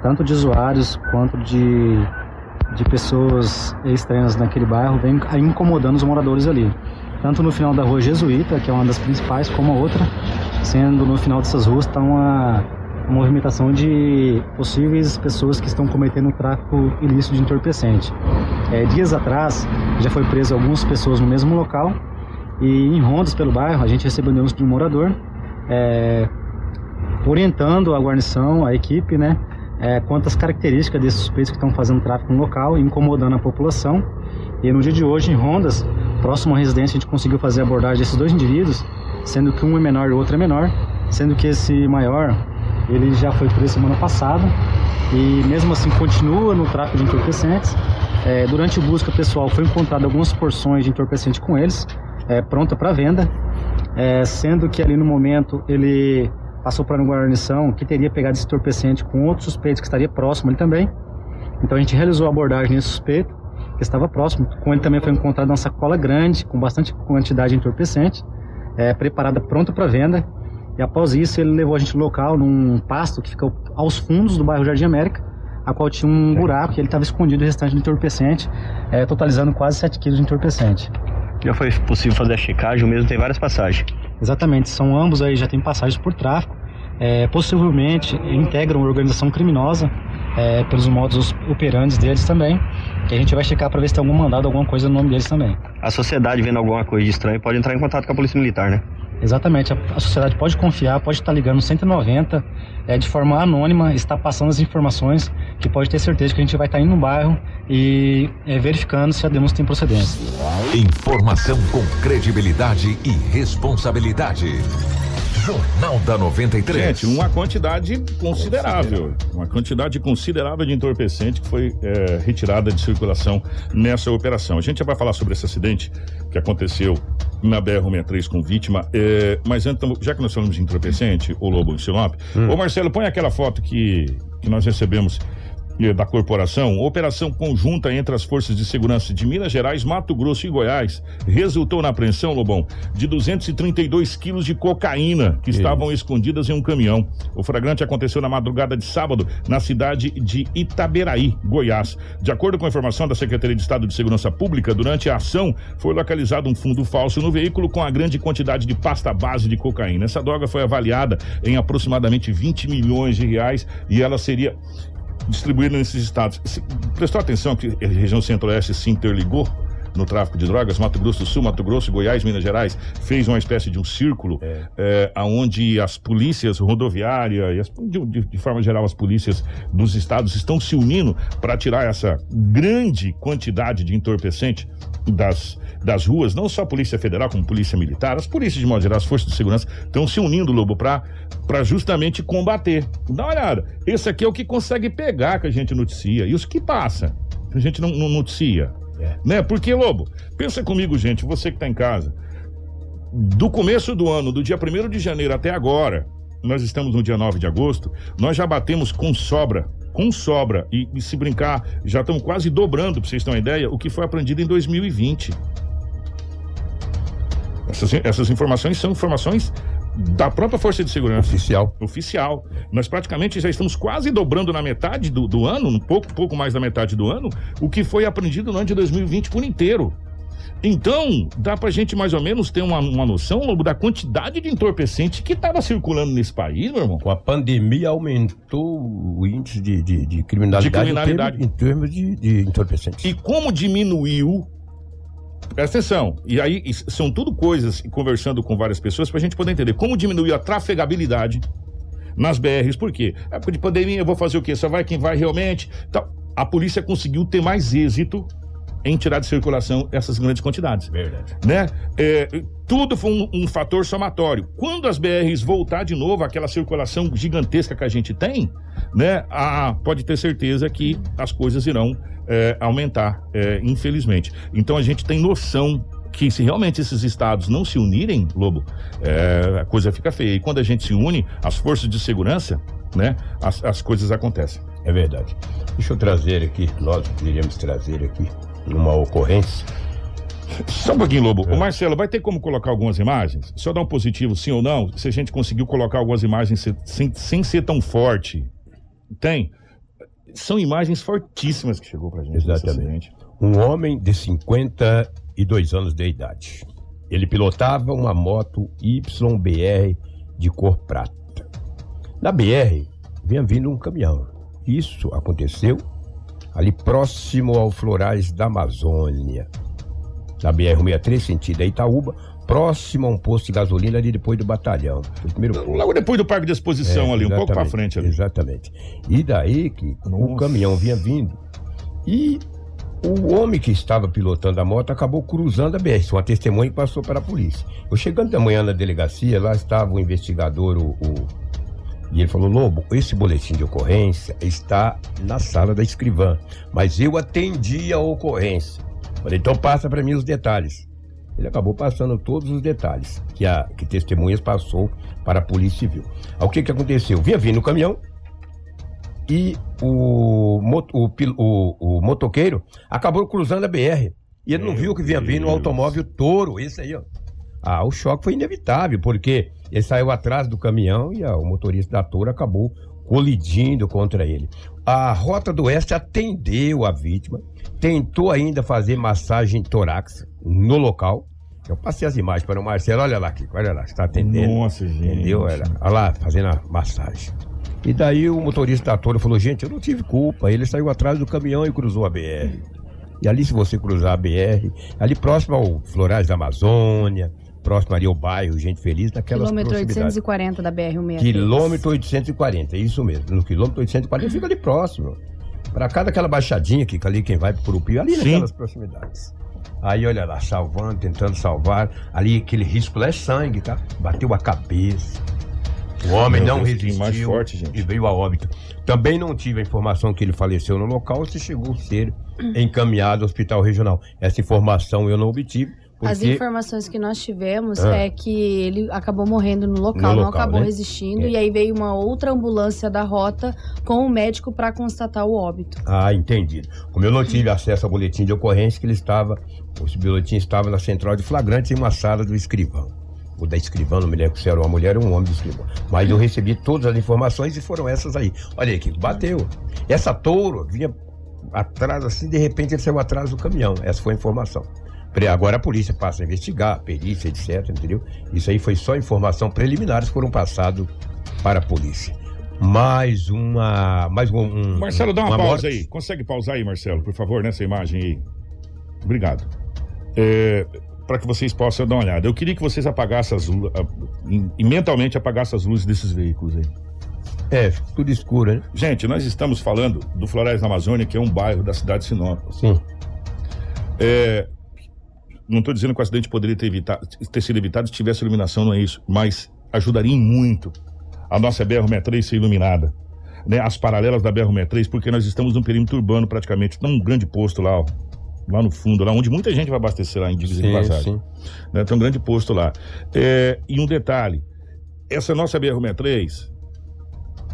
tanto de usuários quanto de, de pessoas estranhas naquele bairro vem incomodando os moradores ali. Tanto no final da rua Jesuíta, que é uma das principais, como a outra, sendo no final dessas ruas está uma, movimentação de possíveis pessoas que estão cometendo tráfico ilícito de entorpecente. É, dias atrás já foi preso algumas pessoas no mesmo local e em rondas pelo bairro a gente recebeu denúncia de um morador é, orientando a guarnição, a equipe, né, é, quanto às características desses suspeitos que estão fazendo tráfico no local e incomodando a população. E no dia de hoje, em Rondas, próximo à residência, a gente conseguiu fazer a abordagem desses dois indivíduos, sendo que um é menor e o outro é menor, sendo que esse maior, ele já foi preso semana passada e mesmo assim continua no tráfico de entorpecentes. É, durante a busca pessoal foi encontrado algumas porções de entorpecente com eles, é, pronta para venda, é, sendo que ali no momento ele passou para uma guarnição que teria pegado esse entorpecente com outro suspeito que estaria próximo ali também. Então a gente realizou a abordagem nesse suspeito, que estava próximo. Com ele também foi encontrada uma sacola grande, com bastante quantidade de entorpecente, é, preparada pronta para venda. E após isso ele levou a gente local, num pasto que fica aos fundos do bairro Jardim América, a qual tinha um buraco e ele estava escondido o restante de entorpecente, é, totalizando quase 7 quilos de entorpecente. Já foi possível fazer a checagem, o mesmo tem várias passagens. Exatamente, são ambos aí já têm passagens por tráfico, é, possivelmente integram uma organização criminosa é, pelos modos operantes deles também, que a gente vai checar para ver se tem algum mandado, alguma coisa no nome deles também. A sociedade vendo alguma coisa de estranho pode entrar em contato com a polícia militar, né? Exatamente, a, sociedade pode confiar, pode estar ligando no 190 é, de forma anônima, está passando as informações que pode ter certeza que a gente vai estar indo no bairro e é, verificando se a denúncia tem procedência. Informação com credibilidade e responsabilidade. Jornal da 93. Gente, uma quantidade considerável. Uma quantidade considerável de entorpecente que foi é, retirada de circulação nessa operação. A gente já vai falar sobre esse acidente que aconteceu na BR-63 com vítima. é, mas então, já que nós falamos de entorpecente, o Lobo em Sinop, ô Marcelo, põe aquela foto que, que nós recebemos da corporação, operação conjunta entre as forças de segurança de Minas Gerais, Mato Grosso e Goiás resultou na apreensão, Lobão, de 232 quilos de cocaína que estavam escondidas em um caminhão. O flagrante aconteceu na madrugada de sábado na cidade de Itaberaí, Goiás. De acordo com a informação da Secretaria de Estado de Segurança Pública, durante a ação foi localizado um fundo falso no veículo com a grande quantidade de pasta base de cocaína. Essa droga foi avaliada em aproximadamente 20 milhões de reais e ela seria distribuído nesses estados. Se- prestou atenção que a região centro-oeste se interligou? no tráfico de drogas, Mato Grosso do Sul, Mato Grosso, Goiás, Minas Gerais, fez uma espécie de um círculo É. eh, aonde as polícias rodoviárias, e as- de, de- de forma geral as polícias dos estados estão se unindo para tirar essa grande quantidade de entorpecente das, das ruas, não só a Polícia Federal, como Polícia Militar, as polícias de modo geral, as forças de segurança estão se unindo, Lobo, para justamente combater. Dá uma olhada. Esse aqui é o que consegue pegar que a gente noticia. E os que passa, que a gente não, não noticia. É. Né? Porque, Lobo, pensa comigo, gente, você que está em casa. Do começo do ano, do dia 1 de janeiro até agora, nós estamos no dia 9 de agosto, nós já batemos com sobra, com sobra, e, e se brincar, já estamos quase dobrando, para vocês terem uma ideia, o que foi aprendido em 2020. Essas, essas informações são informações da própria Força de Segurança Oficial. oficial. Nós praticamente já estamos quase dobrando na metade do, do ano, um pouco, pouco mais da metade do ano, o que foi aprendido no ano de 2020 por inteiro. Então, dá pra gente mais ou menos ter uma, uma noção, Lobo, da quantidade de entorpecente que estava circulando nesse país, meu irmão. Com a pandemia aumentou o índice de, de, de criminalidade, De criminalidade. Em termos, em termos de, de entorpecentes. E como diminuiu. Presta atenção. E aí, são tudo coisas, conversando com várias pessoas, pra gente poder entender como diminuiu a trafegabilidade nas BRs. Por quê? Época de pandemia, eu vou fazer o quê? Só vai quem vai realmente. Então, a polícia conseguiu ter mais êxito em tirar de circulação essas grandes quantidades. Verdade. Né? É, tudo foi um, um fator somatório. Quando as BRs voltar de novo aquela circulação gigantesca que a gente tem, né? Ah, pode ter certeza que as coisas irão é, aumentar, é, infelizmente. Então a gente tem noção que se realmente esses estados não se unirem, Lobo, é, a coisa fica feia. E quando a gente se une, as forças de segurança, né? As, as coisas acontecem. É verdade. Deixa eu trazer aqui, nós iríamos trazer aqui uma ocorrência. Só um pouquinho, Lobo. O Marcelo, vai ter como colocar algumas imagens? Só dar um positivo, sim ou não? Se a gente conseguiu colocar algumas imagens se- sem, sem ser tão forte. Tem? São imagens fortíssimas que chegou pra gente. Exatamente. Um homem de 52 anos de idade. Ele pilotava uma moto YBR de cor prata. Na BR, vinha vindo um caminhão. Isso aconteceu ali próximo ao Florais da Amazônia. Na BR-63, sentido a Itaúba, próximo a um posto de gasolina ali depois do batalhão. O primeiro. Logo depois do parque de exposição É, ali, um pouco exatamente, frente ali. Exatamente. E daí que o Nossa. caminhão vinha vindo e o homem que estava pilotando a moto acabou cruzando a BR. Uma testemunha que passou para a polícia. Eu chegando da manhã na delegacia, lá estava o investigador, o, o- e ele falou: Lobo, esse boletim de ocorrência está na sala da escrivã, mas eu atendi a ocorrência. Falei, então passa para mim os detalhes. Ele acabou passando todos os detalhes que a que testemunhas passou para a Polícia Civil. O que que aconteceu? Vinha vindo o caminhão e o, o, o- o motoqueiro acabou cruzando a BR. E ele não Meu viu que vinha vindo um Deus. automóvel touro, esse aí, ó. Ah, o choque foi inevitável, porque ele saiu atrás do caminhão e ah, o motorista da touro acabou colidindo contra ele. A Rota do Oeste atendeu a vítima, tentou ainda fazer massagem torácica no local. Eu passei as imagens para o Marcelo, olha lá, Kiko, olha lá, está atendendo. Nossa, gente. Entendeu? Olha, olha lá, fazendo a massagem. E daí o motorista da Toro falou, gente, eu não tive culpa. Ele saiu atrás do caminhão e cruzou a BR. E ali, se você cruzar a BR, ali próximo ao Florais da Amazônia, próximo ali ao bairro Gente Feliz, naquelas Quilômetro proximidades. 840 da BR-163. Quilômetro 840, isso mesmo. No quilômetro 840 fica ali próximo. Pra cada aquela baixadinha que fica ali, quem vai pro Curupira, ali Sim. naquelas proximidades. Aí, olha lá, salvando, tentando salvar. Ali, aquele risco lá é sangue, tá? Bateu a cabeça. O homem Meu não Deus, resistiu forte, gente. e veio a óbito. Também não tive a informação que ele faleceu no local ou se chegou a ser encaminhado ao hospital regional. Essa informação eu não obtive, As porque informações que nós tivemos Ah. é que ele acabou morrendo no local, No não local, acabou né? resistindo, É. e aí veio uma outra ambulância da rota com o médico para constatar o óbito. Ah, entendido. Como eu não tive acesso ao boletim de ocorrência, que ele estava, esse boletim estava na central de flagrantes em uma sala do escrivão. O da escrivã, não me lembro se era uma mulher ou um homem do escrivão. Mas eu recebi todas as informações e foram essas aí. Olha aí, que bateu. Essa touro vinha atrás, assim, de repente ele saiu atrás do caminhão. Essa foi a informação. Agora a polícia passa a investigar, perícia, etc, entendeu? Isso aí foi só informação preliminares que foram passados para a polícia. Mais uma. Mais um. um- Marcelo, dá uma, uma pausa morte. aí. Consegue pausar aí, Marcelo, por favor, nessa imagem aí? Obrigado. É, para que vocês possam dar uma olhada. Eu queria que vocês apagassem as lu- a- e mentalmente apagassem as luzes desses veículos aí. É, tudo escuro, né? Gente, nós estamos falando do Florais da Amazônia, que é um bairro da cidade de Sinop. Sim. É, não estou dizendo que o acidente poderia ter, evitado, ter sido evitado se tivesse iluminação, não é isso. Mas ajudaria muito a nossa BR-63 ser iluminada. Né, as paralelas da BR-63, porque nós estamos num perímetro urbano praticamente. Tem um grande posto lá, ó, lá no fundo, lá onde muita gente vai abastecer lá em Divisa de Sim, Passagem. sim. Né, tem um grande posto lá. É, e um detalhe: essa nossa BR-63,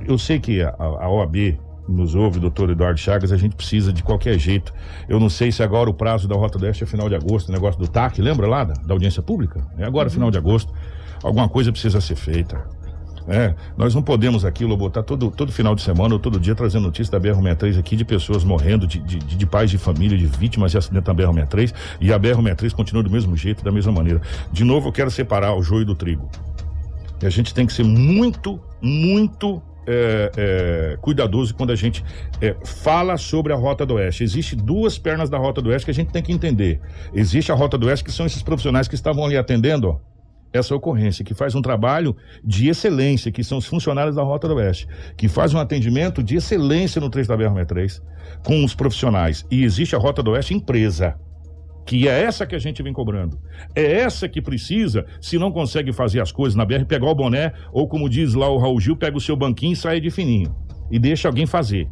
eu sei que a, a OAB nos ouve, doutor Eduardo Chagas, a gente precisa de qualquer jeito. Eu não sei se agora o prazo da Rota do Oeste é final de agosto, o negócio do TAC, lembra lá da, da audiência pública? É agora, final de agosto. Alguma coisa precisa ser feita. É, nós não podemos aqui, Lobo, botar todo, todo final de semana ou todo dia trazendo notícia da BR-63 aqui de pessoas morrendo, de, de, de pais de família, de vítimas de acidente na BR-63 e a BR-63 continua do mesmo jeito, da mesma maneira. De novo, eu quero separar o joio do trigo. E a gente tem que ser muito, muito é, é, cuidadoso quando a gente é, fala sobre a Rota do Oeste. Existem duas pernas da Rota do Oeste que a gente tem que entender. Existe a Rota do Oeste, que são esses profissionais que estavam ali atendendo ó, essa ocorrência, que faz um trabalho de excelência, que são os funcionários da Rota do Oeste, que faz um atendimento de excelência no trecho da BR-63 com os profissionais. E existe a Rota do Oeste empresa que é essa que a gente vem cobrando. É essa que precisa, se não consegue fazer as coisas na BR, pegar o boné, ou como diz lá o Raul Gil, pega o seu banquinho e sai de fininho. E deixa alguém fazer.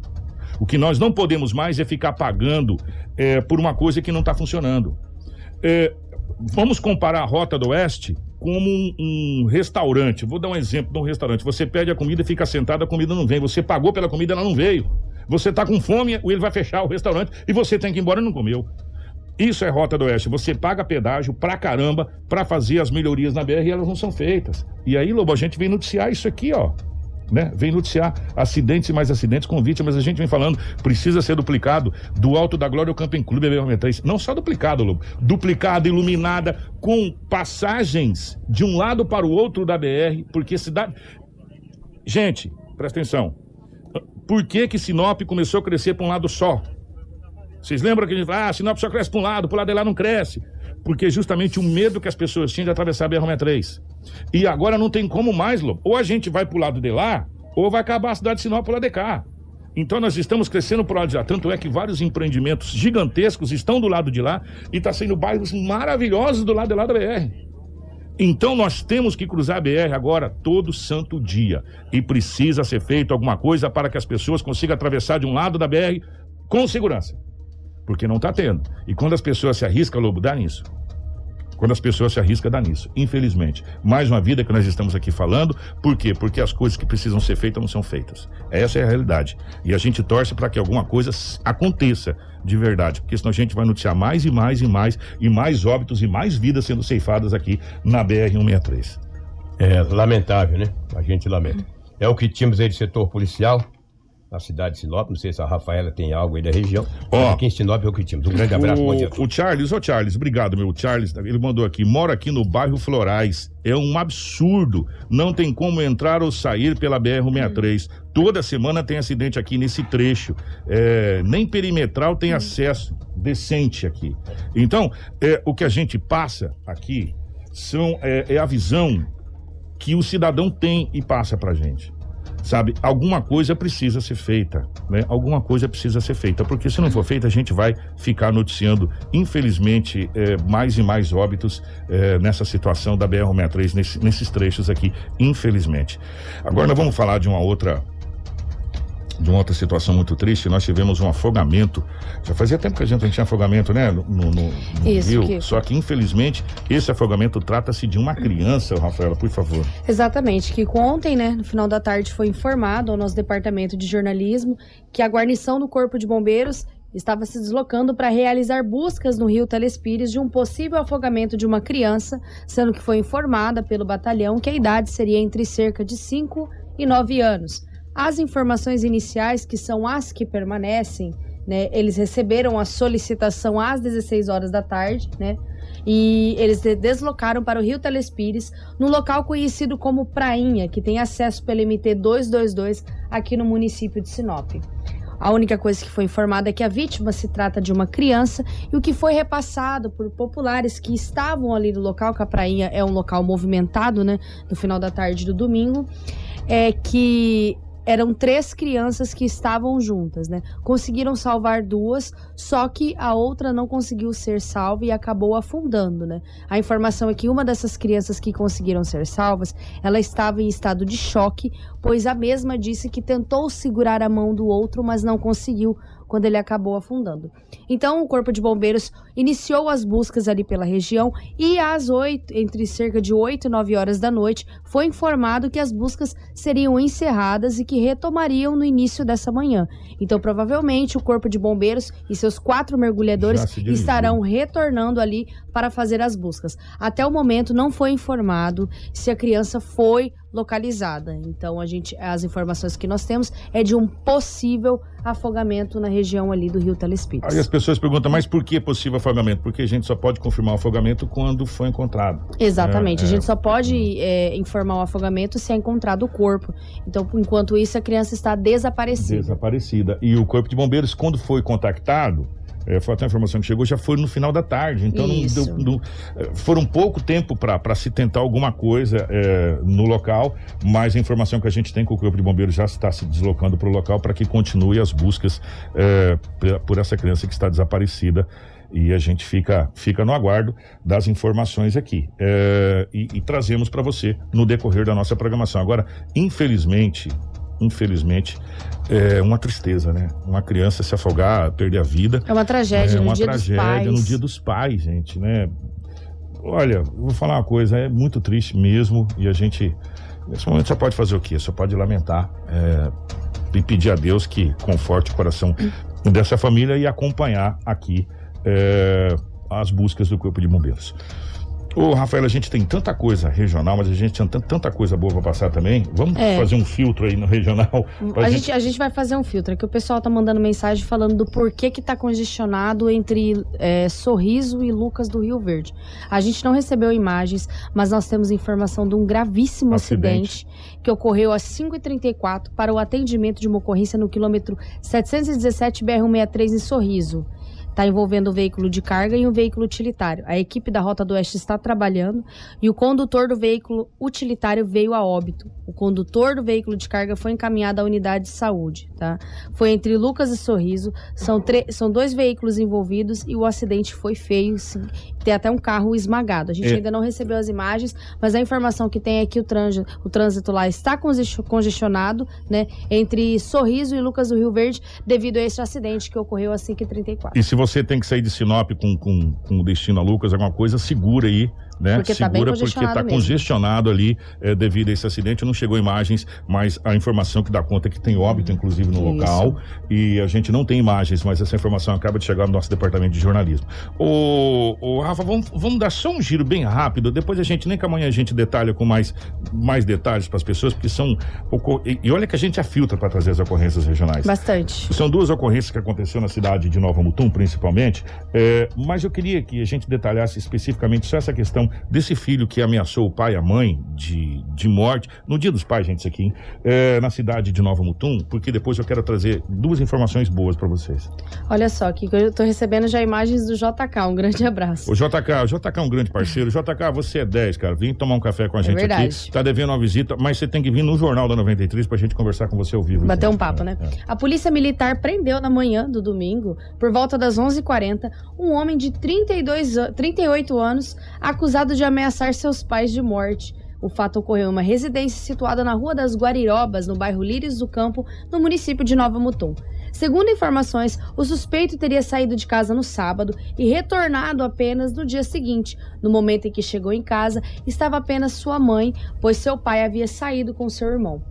O que nós não podemos mais é ficar pagando é, por uma coisa que não está funcionando. É, vamos comparar a Rota do Oeste como um, um restaurante. Vou dar um exemplo de um restaurante. Você pede a comida fica sentado, a comida não vem. Você pagou pela comida, ela não veio. Você está com fome, ele vai fechar o restaurante e você tem que ir embora e não comeu. Isso é Rota do Oeste. Você paga pedágio pra caramba pra fazer as melhorias na BR e elas não são feitas. E aí, Lobo, a gente vem noticiar isso aqui, ó. Né? Vem noticiar acidentes e mais acidentes com vítimas. A gente vem falando, precisa ser duplicado do Alto da Glória ao Camping Clube BR-63. Não só duplicado, Lobo. Duplicada, iluminada, com passagens de um lado para o outro da BR, porque cidade. Gente, presta atenção. Por que que Sinop começou a crescer para um lado só? Vocês lembram que a gente fala, ah, Sinop só cresce para um lado, para o lado de lá não cresce. Porque justamente o medo que as pessoas tinham de atravessar a BR-63. E agora não tem como mais, Lobo. Ou a gente vai para o lado de lá, ou vai acabar a cidade de Sinop para o lado de cá. Então nós estamos crescendo para o lado de lá. Tanto é que vários empreendimentos gigantescos estão do lado de lá e está sendo bairros maravilhosos do lado de lá da BR. Então nós temos que cruzar a BR agora todo santo dia. E precisa ser feito alguma coisa para que as pessoas consigam atravessar de um lado da BR com segurança. Porque não está tendo. E quando as pessoas se arriscam, Lobo, dá nisso. Quando as pessoas se arriscam, dá nisso. Infelizmente. Mais uma vida que nós estamos aqui falando. Por quê? Porque as coisas que precisam ser feitas não são feitas. Essa é a realidade. E a gente torce para que alguma coisa aconteça de verdade. Porque senão a gente vai noticiar mais e mais e mais, e mais óbitos e mais vidas sendo ceifadas aqui na BR-163. É lamentável, né? A gente lamenta. É o que tínhamos aí de setor policial na cidade de Sinop. Não sei se a Rafaela tem algo aí da região. Ó. Mas aqui em Sinop é o que tínhamos. Um grande abraço, bom dia. O, o Charles, ô Charles, obrigado, meu. O Charles, ele mandou aqui, mora aqui no bairro Florais. É um absurdo. Não tem como entrar ou sair pela BR-163. Toda semana tem acidente aqui nesse trecho. É, nem perimetral tem acesso decente aqui. Então, é, o que a gente passa aqui são, é, é a visão que o cidadão tem e passa pra gente. Sabe, alguma coisa precisa ser feita, né? Alguma coisa precisa ser feita, porque se não for feita, a gente vai ficar noticiando, infelizmente, eh, mais e mais óbitos eh, nessa situação da BR-63, nesse- nesses trechos aqui, infelizmente. Agora nós vamos falar de uma outra de uma outra situação muito triste, nós tivemos um afogamento. Já fazia tempo que a gente não tinha afogamento, né? No, no- no Isso, rio. Kiko. Só que, infelizmente, esse afogamento trata-se de uma criança, Rafaela, por favor. Exatamente, que ontem, né, no final da tarde, foi informado ao nosso departamento de jornalismo que a guarnição do Corpo de Bombeiros estava se deslocando para realizar buscas no rio Telespires de um possível afogamento de uma criança, sendo que foi informada pelo batalhão que a idade seria entre cerca de 5 e 9 anos. As informações iniciais, que são as que permanecem, né, eles receberam a solicitação às 16 horas da tarde, né, e eles de- deslocaram para o Rio Telespires, num local conhecido como Prainha, que tem acesso pelo MT 222 aqui no município de Sinop. A única coisa que foi informada é que a vítima se trata de uma criança e o que foi repassado por populares que estavam ali no local, que a prainha é um local movimentado, né, no final da tarde do domingo, é que eram três crianças que estavam juntas, né? Conseguiram salvar duas, só que a outra não conseguiu ser salva e acabou afundando, né? A informação é que uma dessas crianças que conseguiram ser salvas, ela estava em estado de choque, pois a mesma disse que tentou segurar a mão do outro, mas não conseguiu quando ele acabou afundando. Então, o Corpo de Bombeiros iniciou as buscas ali pela região e às 8, entre cerca de 8 e 9 horas da noite, foi informado que as buscas seriam encerradas e que retomariam no início dessa manhã. Então, provavelmente, o Corpo de Bombeiros e seus quatro mergulhadores estarão retornando ali para fazer as buscas. Até o momento não foi informado se a criança foi localizada. Então a gente as informações que nós temos é de um possível afogamento na região ali do Rio Telespires. Aí as pessoas perguntam, mas por que possível afogamento? Porque a gente só pode confirmar o afogamento quando foi encontrado. Exatamente, É, a é. gente só pode é, informar o afogamento se é encontrado o corpo. Então, enquanto isso, a criança está desaparecida. Desaparecida. E o Corpo de Bombeiros, quando foi contactado, é, foi até a informação que chegou, já foi no final da tarde. Então não não- é, foram pouco tempo para se tentar alguma coisa é, no local, mas a informação que a gente tem é que o Corpo de Bombeiros já está se deslocando para o local para que continue as buscas é, por essa criança que está desaparecida. E a gente fica, fica no aguardo das informações aqui. É, e, e trazemos para você no decorrer da nossa programação. Agora, infelizmente, infelizmente, é uma tristeza, né? Uma criança se afogar, perder a vida. É uma tragédia É no uma dia tragédia dos pais. no dia dos pais, gente, né? Olha, vou falar uma coisa, é muito triste mesmo e a gente, nesse momento, só pode fazer o quê? Só pode lamentar é, e pedir a Deus que conforte o coração dessa família e acompanhar aqui é, as buscas do Corpo de Bombeiros. Ô, Rafael, a gente tem tanta coisa regional, mas a gente tem tan- tanta coisa boa para passar também. Vamos É. fazer um filtro aí no regional. A gente, a gente vai fazer um filtro, é que o pessoal tá mandando mensagem falando do porquê que tá congestionado entre é, Sorriso e Lucas do Rio Verde. A gente não recebeu imagens, mas nós temos informação de um gravíssimo Acidente. acidente, que ocorreu às 5h34 para o atendimento de uma ocorrência no quilômetro 717 BR-163 em Sorriso. Está envolvendo um veículo de carga e um veículo utilitário. A equipe da Rota do Oeste está trabalhando e o condutor do veículo utilitário veio a óbito. O condutor do veículo de carga foi encaminhado à unidade de saúde, tá? Foi entre Lucas e Sorriso. São, são dois veículos envolvidos e o acidente foi feio. Tem até um carro esmagado. A gente É. ainda não recebeu as imagens, mas a informação que tem é que o trânsito, o trânsito lá está conges- congestionado, né? Entre Sorriso e Lucas do Rio Verde, devido a esse acidente que ocorreu às 5h34. E se você tem que sair de Sinop com, com, com o destino a Lucas, alguma coisa, segura aí, né? Porque tá segura porque tá mesmo. congestionado ali é, devido a esse acidente. Não chegou imagens, mas a informação que dá conta é que tem óbito, inclusive, no Isso. local. E a gente não tem imagens, mas essa informação acaba de chegar no nosso departamento de jornalismo. Ô, ô Rafa, vamos, vamos dar só um giro bem rápido. Depois a gente, nem que amanhã a gente detalha com mais, mais detalhes para as pessoas, porque são. E, olha que a gente afiltra para trazer as ocorrências regionais. Bastante. São duas ocorrências que aconteceram na cidade de Nova Mutum, principalmente, é, mas eu queria que a gente detalhasse especificamente só essa questão desse filho que ameaçou o pai e a mãe de, de morte, no dia dos pais, gente, isso aqui? É, na cidade de Nova Mutum, porque depois eu quero trazer duas informações boas para vocês. Olha só, que eu tô recebendo já imagens do JK. Um grande abraço. O JK, o JK é um grande parceiro. JK, você é 10, cara. Vem tomar um café com a gente É verdade. aqui. Tá devendo uma visita, mas você tem que vir no Jornal da 93 pra gente conversar com você ao vivo. Bater um papo, É, né? é. A polícia militar prendeu na manhã do domingo, por volta das 11h40, um homem de 32, an- 38 anos acusado de ameaçar seus pais de morte. O fato ocorreu em uma residência situada na Rua das Guarirobas, no bairro Lírios do Campo, no município de Nova Mutum. Segundo informações, o suspeito teria saído de casa no sábado e retornado apenas no dia seguinte. No momento em que chegou em casa, estava apenas sua mãe, pois seu pai havia saído com seu irmão.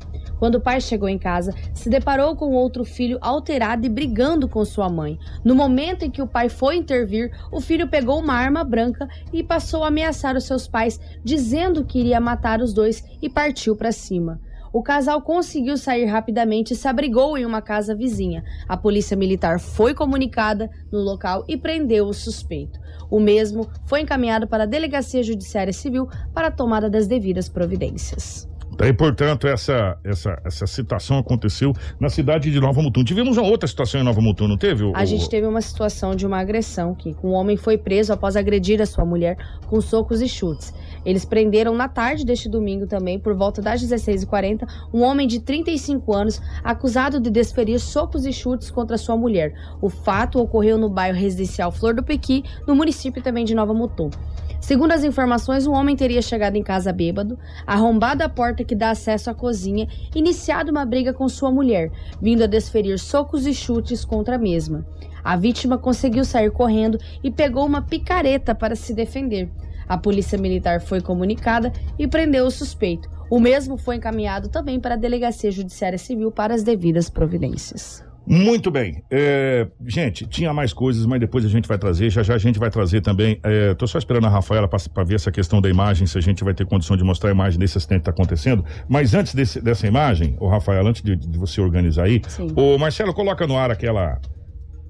Quando o pai chegou em casa, se deparou com outro filho alterado e brigando com sua mãe. No momento em que o pai foi intervir, o filho pegou uma arma branca e passou a ameaçar os seus pais, dizendo que iria matar os dois e partiu para cima. O casal conseguiu sair rapidamente e se abrigou em uma casa vizinha. A polícia militar foi comunicada no local e prendeu o suspeito. O mesmo foi encaminhado para a Delegacia Judiciária Civil para a tomada das devidas providências. Daí, portanto, essa, essa, essa situação aconteceu na cidade de Nova Mutum. Tivemos uma outra situação em Nova Mutum, não teve? O, A gente teve uma situação de uma agressão que um homem foi preso após agredir a sua mulher com socos e chutes. Eles prenderam na tarde deste domingo também, por volta das 16h40, um homem de 35 anos acusado de desferir socos e chutes contra sua mulher. O fato ocorreu no bairro residencial Flor do Pequi, no município também de Nova Mutum. Segundo as informações, o homem teria chegado em casa bêbado, arrombado a porta que dá acesso à cozinha, iniciado uma briga com sua mulher, vindo a desferir socos e chutes contra a mesma. A vítima conseguiu sair correndo e pegou uma picareta para se defender. A polícia militar foi comunicada e prendeu o suspeito. O mesmo foi encaminhado também para a Delegacia Judiciária Civil para as devidas providências. Muito bem. É, gente, tinha mais coisas, mas depois a gente vai trazer. Já já a gente vai trazer também. É, tô só esperando a Rafaela para ver essa questão da imagem, se a gente vai ter condição de mostrar a imagem desse acidente que está acontecendo. Mas antes desse, dessa imagem, o Rafael, antes de, de você organizar aí, o Marcelo coloca no ar aquela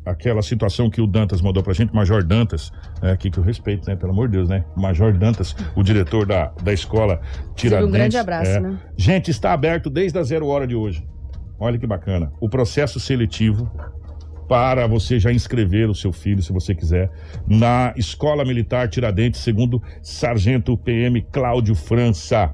aquela situação que o Dantas mandou pra gente, Major Dantas, é, aqui que eu respeito, né? Pelo amor de Deus, né? Major Dantas, o diretor da, da escola Tiradentes. um grande abraço, é. né? Gente, está aberto desde a zero hora de hoje. Olha que bacana. O processo seletivo para você já inscrever o seu filho, se você quiser, na Escola Militar Tiradentes, segundo Sargento PM Cláudio França.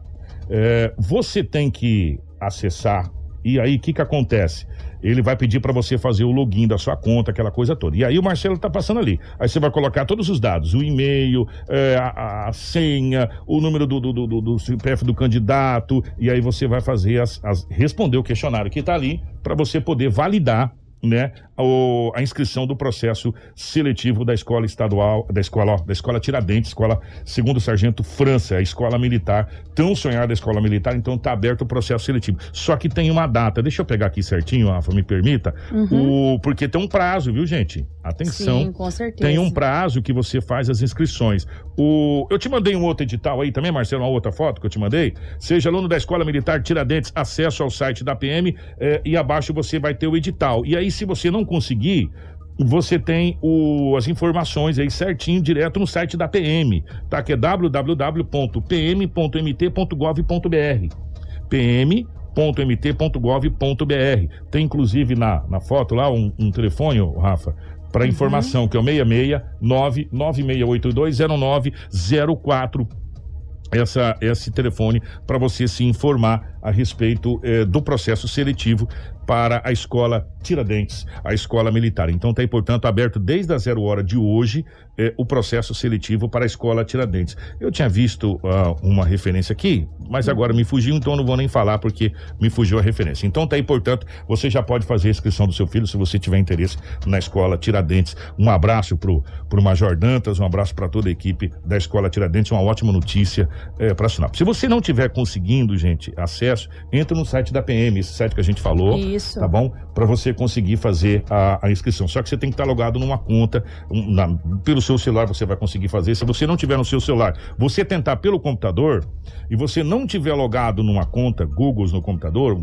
É, você tem que acessar, e aí o que, que acontece? Ele vai pedir para você fazer o login da sua conta, aquela coisa toda. E aí o Marcelo tá passando ali. Aí você vai colocar todos os dados: o e-mail, é, a, a senha, o número do, do, do, do- CPF do candidato. E aí você vai fazer as, as- responder o questionário que tá ali para você poder validar. Né, o- a inscrição do processo seletivo da escola estadual, da escola, ó, da escola Tiradentes, escola segundo sargento França, a escola militar, tão sonhada escola militar, então tá aberto o processo seletivo. Só que tem uma data, deixa eu pegar aqui certinho, Rafa, me permita, o, porque tem um prazo, viu, gente? Atenção. Sim, com certeza. Tem um prazo que você faz as inscrições. O, eu te mandei um outro edital aí também, Marcelo, uma outra foto que eu te mandei. Seja aluno da Escola Militar Tiradentes, acesso ao site da PM eh, e abaixo você vai ter o edital. E aí, se você não conseguir, você tem o- as informações aí certinho, direto no site da PM, tá? Que é www.pm.mt.gov.br pm.mt.gov.br. Tem inclusive na, na foto lá um, um telefone, Rafa, para informação, que é o 669 96820904 essa, esse telefone para você se informar a respeito eh, do processo seletivo para a escola Tiradentes, a escola militar. Então está aí, portanto, aberto desde a zero hora de hoje eh, o processo seletivo para a escola Tiradentes. Eu tinha visto ah, uma referência aqui, mas agora me fugiu, então não vou nem falar porque me fugiu a referência. Então está aí, portanto, você já pode fazer a inscrição do seu filho se você tiver interesse na escola Tiradentes. Um abraço pro, pro Major Dantas, um abraço para toda a equipe da escola Tiradentes, uma ótima notícia é, para Sinop. Se você não tiver conseguindo, gente, acesso, entra no site da PM, esse site que a gente falou, Isso. tá bom? Para você conseguir fazer a, a inscrição. Só que você tem que estar logado numa conta, um, na- pelo seu celular você vai conseguir fazer. Se você não tiver no seu celular, você tentar pelo computador e você não tiver logado numa conta Google no computador,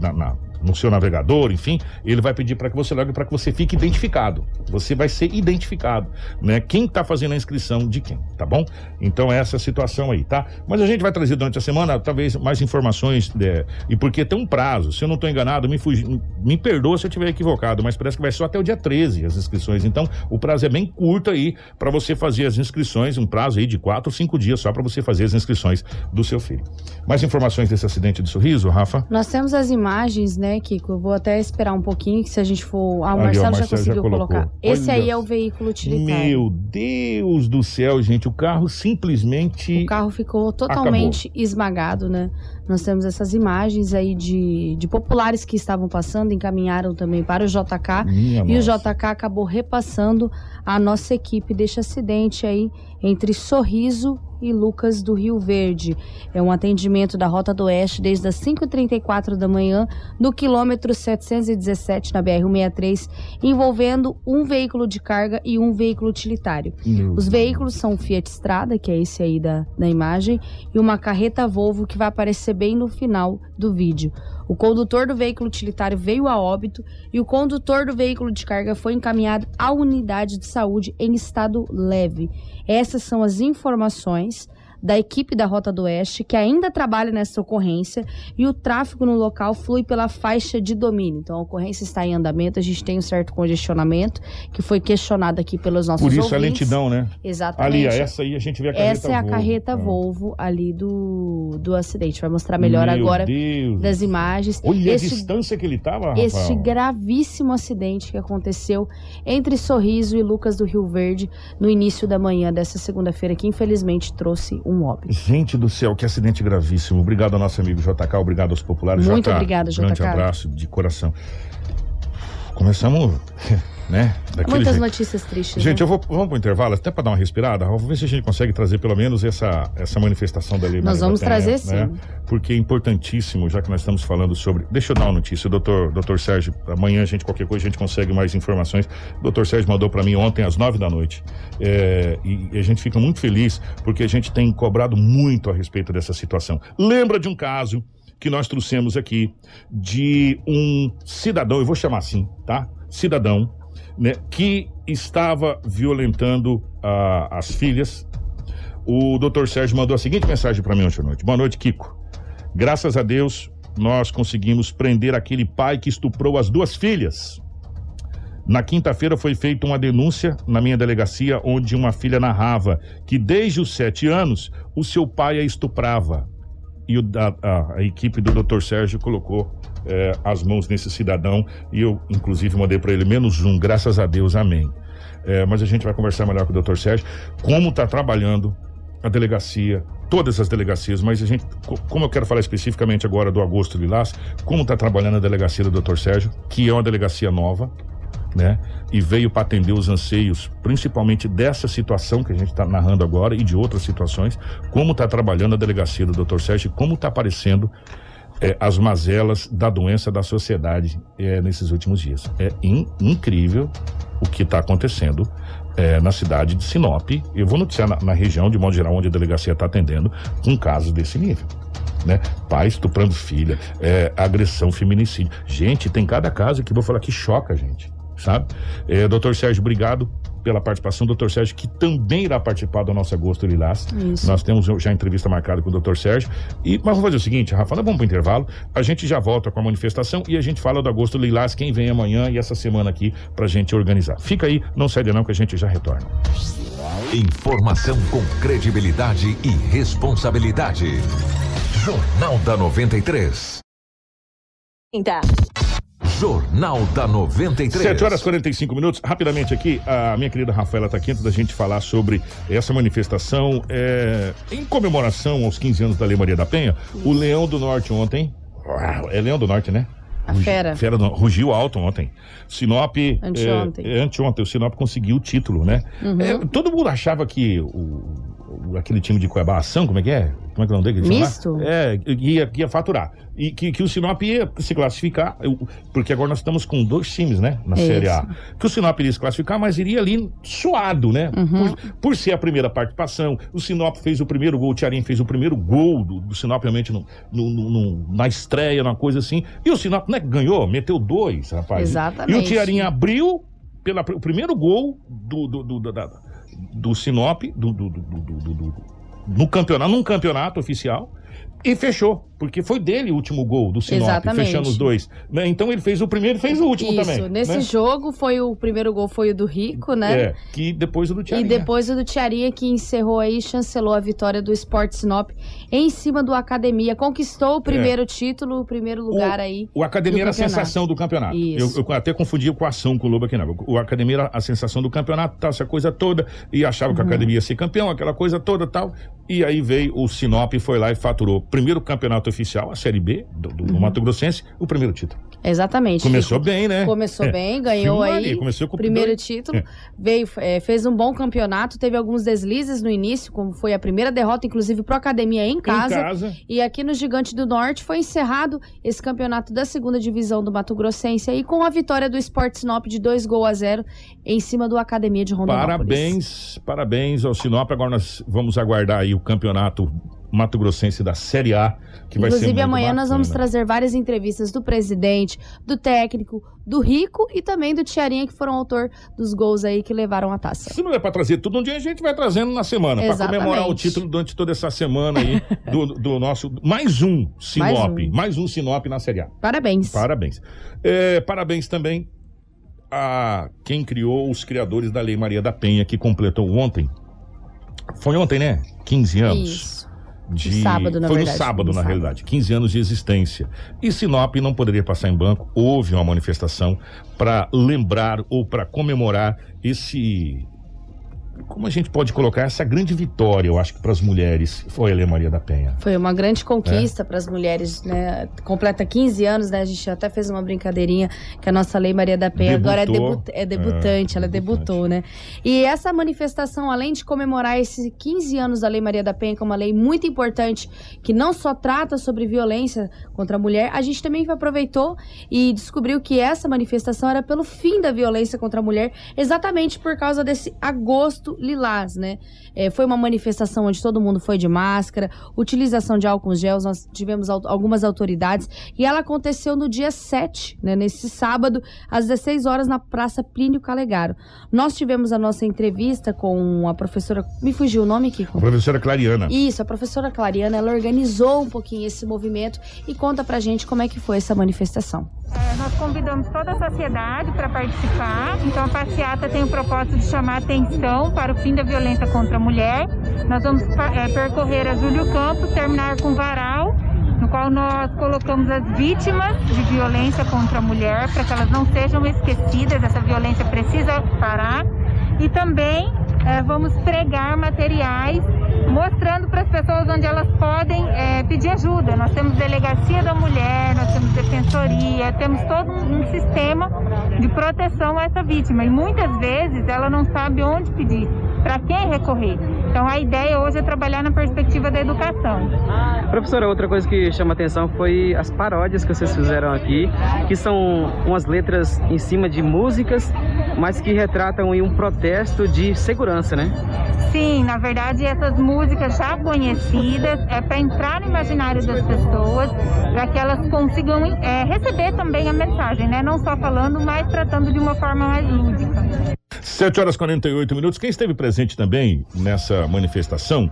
na- na- no seu navegador, enfim, ele vai pedir para que você logue para que você fique identificado. Você vai ser identificado, né? Quem está fazendo a inscrição de quem, tá bom? Então é essa situação aí, tá? Mas a gente vai trazer durante a semana talvez mais informações é, e porque tem um prazo. Se eu não estou enganado, me fugi, me perdoa se eu estiver equivocado, mas parece que vai só até o dia 13 as inscrições. Então o prazo é bem curto aí para você fazer as inscrições, um prazo aí de quatro ou cinco dias só para você fazer as inscrições do seu filho. Mais informações desse acidente de sorriso, Rafa? Nós temos as imagens, né, Kiko? Eu vou até esperar um pouquinho, que se a gente for. Ah, o Marcelo, o já Marcelo já conseguiu colocou. colocar. Esse aí é o veículo utilitário. Meu Deus do céu, gente, o carro simplesmente O carro ficou totalmente esmagado, né? Nós temos essas imagens aí de, de populares que estavam passando, encaminharam também para o JK. Minha E o nossa. JK acabou repassando a nossa equipe deste acidente aí entre Sorriso e Lucas do Rio Verde. É um atendimento da Rota do Oeste desde as 5h34 da manhã, no quilômetro 717 na BR-163, envolvendo um veículo de carga e um veículo utilitário. Meu Os veículos são o Fiat Strada, que é esse aí da, da imagem, e uma carreta Volvo que vai aparecer bem no final do vídeo. O condutor do veículo utilitário veio a óbito e o condutor do veículo de carga foi encaminhado à unidade de saúde em estado leve. Essas são as informações da equipe da Rota do Oeste, que ainda trabalha nessa ocorrência, e o tráfego no local flui pela faixa de domínio. Então a ocorrência está em andamento, a gente tem um certo congestionamento, que foi questionado aqui pelos nossos Por isso ouvintes. a lentidão, né? Exatamente. Ali, essa aí a gente vê a carreta Essa é a Volvo. carreta. Volvo ali do, do acidente. Vai mostrar melhor Meu agora Deus. das imagens. Olha a Este- distância que ele tava, Rafael. este gravíssimo acidente que aconteceu entre Sorriso e Lucas do Rio Verde no início da manhã dessa segunda-feira, que infelizmente trouxe um óbito. Gente do céu, que acidente gravíssimo. Obrigado ao nosso amigo JK, obrigado aos populares. Muito JK, obrigada, Grande JK. abraço de coração. Começamos, né? Muitas jeito. notícias tristes. Gente, né? eu vou, vamos pro intervalo, até para dar uma respirada. Vamos ver se a gente consegue trazer pelo menos essa, essa manifestação da Lei Nós vamos Penha, trazer sim. né? Porque é importantíssimo, já que nós estamos falando sobre. Deixa eu dar uma notícia, doutor, doutor Sérgio. Amanhã, a gente, qualquer coisa, a gente consegue mais informações. O doutor Sérgio mandou para mim ontem às nove da noite. É, e, e a gente fica muito feliz porque a gente tem cobrado muito a respeito dessa situação. Lembra de um caso que nós trouxemos aqui de um cidadão, eu vou chamar assim, tá? Cidadão, né, que estava violentando ah, as filhas. O doutor Sérgio mandou a seguinte mensagem para mim ontem à noite. Boa noite, Kiko. Graças a Deus, nós conseguimos prender aquele pai que estuprou as duas filhas. Na quinta-feira foi feita uma denúncia na minha delegacia, onde uma filha narrava que desde os sete anos o seu pai a estuprava. E o- a, a- equipe do Dr. Sérgio colocou eh, as mãos nesse cidadão e eu, inclusive, mandei para ele menos um, graças a Deus, amém. Eh, mas a gente vai conversar melhor com o Dr. Sérgio, como está trabalhando a delegacia, todas as delegacias, mas a gente, co- como eu quero falar especificamente agora do Agosto Lilás, como está trabalhando a delegacia do Dr. Sérgio, que é uma delegacia nova, né? E veio para atender os anseios, principalmente dessa situação que a gente está narrando agora e de outras situações, como está trabalhando a delegacia do Dr. Sérgio, como está aparecendo eh, as mazelas da doença da sociedade eh, nesses últimos dias. É in- incrível o que está acontecendo eh, na cidade de Sinop. Eu vou noticiar na, na região, de modo geral, onde a delegacia está atendendo, com casos desse nível. Né? Pai estuprando filha, eh, agressão, feminicídio. Gente, tem cada caso que vou falar que choca a gente, sabe? Eh, doutor Sérgio, obrigado pela participação. Doutor Sérgio, que também irá participar do nosso Agosto Lilás. Isso. Nós temos já entrevista marcada com o doutor Sérgio. E, mas vamos fazer o seguinte, Rafa, vamos para o intervalo. A gente já volta com a manifestação e a gente fala do Agosto Lilás, quem vem amanhã e essa semana aqui pra gente organizar. Fica aí, não sai de não que a gente já retorna. Informação com credibilidade e responsabilidade. Jornal da 93. Jornal da 93. 7 horas e 45 minutos. Rapidamente aqui, a minha querida Rafaela tá aqui antes da gente falar sobre essa manifestação é, em comemoração aos 15 anos da Lei Maria da Penha. O Leão do Norte ontem. Uau, É Leão do Norte, né? A fera. Fera do, rugiu alto ontem. Sinop. Anteontem. É, é, anteontem. O Sinop conseguiu o título, né? Uhum. É, todo mundo achava que o, o- aquele time de Cuiabá, Ação, como é que é? Como é que é o nome dele? Misto? É, ia, ia faturar. E que, que o Sinop ia se classificar, porque agora nós estamos com dois times, né? Na. Série A. Que o Sinop iria se classificar, mas iria ali suado, né? Uhum. Por, por ser a primeira participação. O Sinop fez o primeiro gol, o Tiarim fez o primeiro gol do, do Sinop, realmente, no, no- no- na estreia, numa coisa assim. E o Sinop, né, ganhou, meteu dois, rapaz. Exatamente. E o Tiarim abriu pela, o primeiro gol do, do, do, do, do Sinop, do- do- do- no campeonato, num campeonato oficial. E fechou, porque foi dele o último gol do Sinop, Exatamente. fechando os dois. né? Então ele fez o primeiro e fez o último Isso, também. nesse né? jogo foi o primeiro gol foi o do Rico, né? É, que depois o do Tiarim. E depois o do Tiaria, que encerrou aí, chancelou a vitória do Sport Sinop em cima do Academia. Conquistou o primeiro título, o primeiro lugar aí. O Academia era a sensação do campeonato. Eu, Isso. eu até confundia com a ação com o Lobo aqui, não. O Academia era a sensação do campeonato, tal, essa coisa toda. E achava que a Uhum. Academia ia ser campeão, aquela coisa toda tal. E aí veio o Sinop e foi lá e faturou. Primeiro campeonato oficial, a Série B do, do- do Uhum. Mato Grossense, o primeiro título. Exatamente. Começou Rico. bem, né? Começou É. bem, ganhou Filma aí começou com primeiro dois- título. É. Veio, é, fez um bom campeonato, teve alguns deslizes no início, como foi a primeira derrota, inclusive pro Academia em casa. casa. E aqui no Gigante do Norte foi encerrado esse campeonato da segunda divisão do Mato Grossense aí com a vitória do Sport Sinop de 2 gols a 0 em cima do Academia de Rondonópolis. Parabéns, parabéns ao Sinop. Agora nós vamos aguardar aí o campeonato Mato Grossense da Série A, que Inclusive, amanhã nós vamos bacana. trazer várias entrevistas do presidente, do técnico, do Rico e também do Tiarinha, que foram autor dos gols aí que levaram a taça. Se não é pra trazer tudo um dia, a gente vai trazendo na semana, pra Exatamente. comemorar o título durante toda essa semana aí do, do nosso. Mais um Sinop. Mais Mais um. um, Sinop na Série A. Parabéns. Parabéns. É, parabéns também a quem criou os criadores da Lei Maria da Penha, que completou ontem. Foi ontem, né? 15 anos. Isso. De... Sábado, na Foi verdade. no sábado, No na sábado. realidade. 15 anos de existência. E Sinop não poderia passar em branco. Houve uma manifestação para lembrar ou para comemorar esse. Como a gente pode colocar essa grande vitória, eu acho que para as mulheres, foi a Lei Maria da Penha. Foi uma grande É. conquista para as mulheres, né? Completa 15 anos, né? A gente até fez uma brincadeirinha que a nossa Lei Maria da Penha agora é, Debutou. debu- é debutante, É, ela debutante. debutou, né? E essa manifestação, além de comemorar esses 15 anos da Lei Maria da Penha, que é uma lei muito importante, que não só trata sobre violência contra a mulher, a gente também aproveitou e descobriu que essa manifestação era pelo fim da violência contra a mulher, exatamente por causa desse agosto lilás, né? É, foi uma manifestação onde todo mundo foi de máscara, utilização de álcool gel, nós tivemos al- algumas autoridades, e ela aconteceu no dia 7, né, nesse sábado, às 16 horas, na Praça Plínio Calegaro. Nós tivemos a nossa entrevista com a professora. Me fugiu o nome, Kiko? Professora Clariana. Isso, a professora Clariana, ela organizou um pouquinho esse movimento e conta pra gente como é que foi essa manifestação. É, nós convidamos toda a sociedade para participar. Então, a passeata tem o propósito de chamar atenção para o fim da violência contra a mulher. Nós vamos é, percorrer a Júlio Campos, terminar com Varal, no qual nós colocamos as vítimas de violência contra a mulher, para que elas não sejam esquecidas. Essa violência precisa parar. E também é, vamos pregar materiais mostrando para as pessoas onde elas podem é, pedir ajuda. Nós temos delegacia da mulher, nós temos defensoria, temos todo um sistema de proteção a essa vítima. E muitas vezes ela não sabe onde pedir, para quem recorrer. Então a ideia hoje é trabalhar na perspectiva da educação. Professora, outra coisa que chama atenção foi as paródias que vocês fizeram aqui, que são umas letras em cima de músicas, mas que retratam um protesto de segurança, né? Sim, na verdade essas músicas já conhecidas é para entrar no imaginário das pessoas, para que elas consigam é, receber também a mensagem, né? Não só falando, mas tratando de uma forma mais lúdica. 7 horas e 48 minutos. Quem esteve presente também nessa manifestação,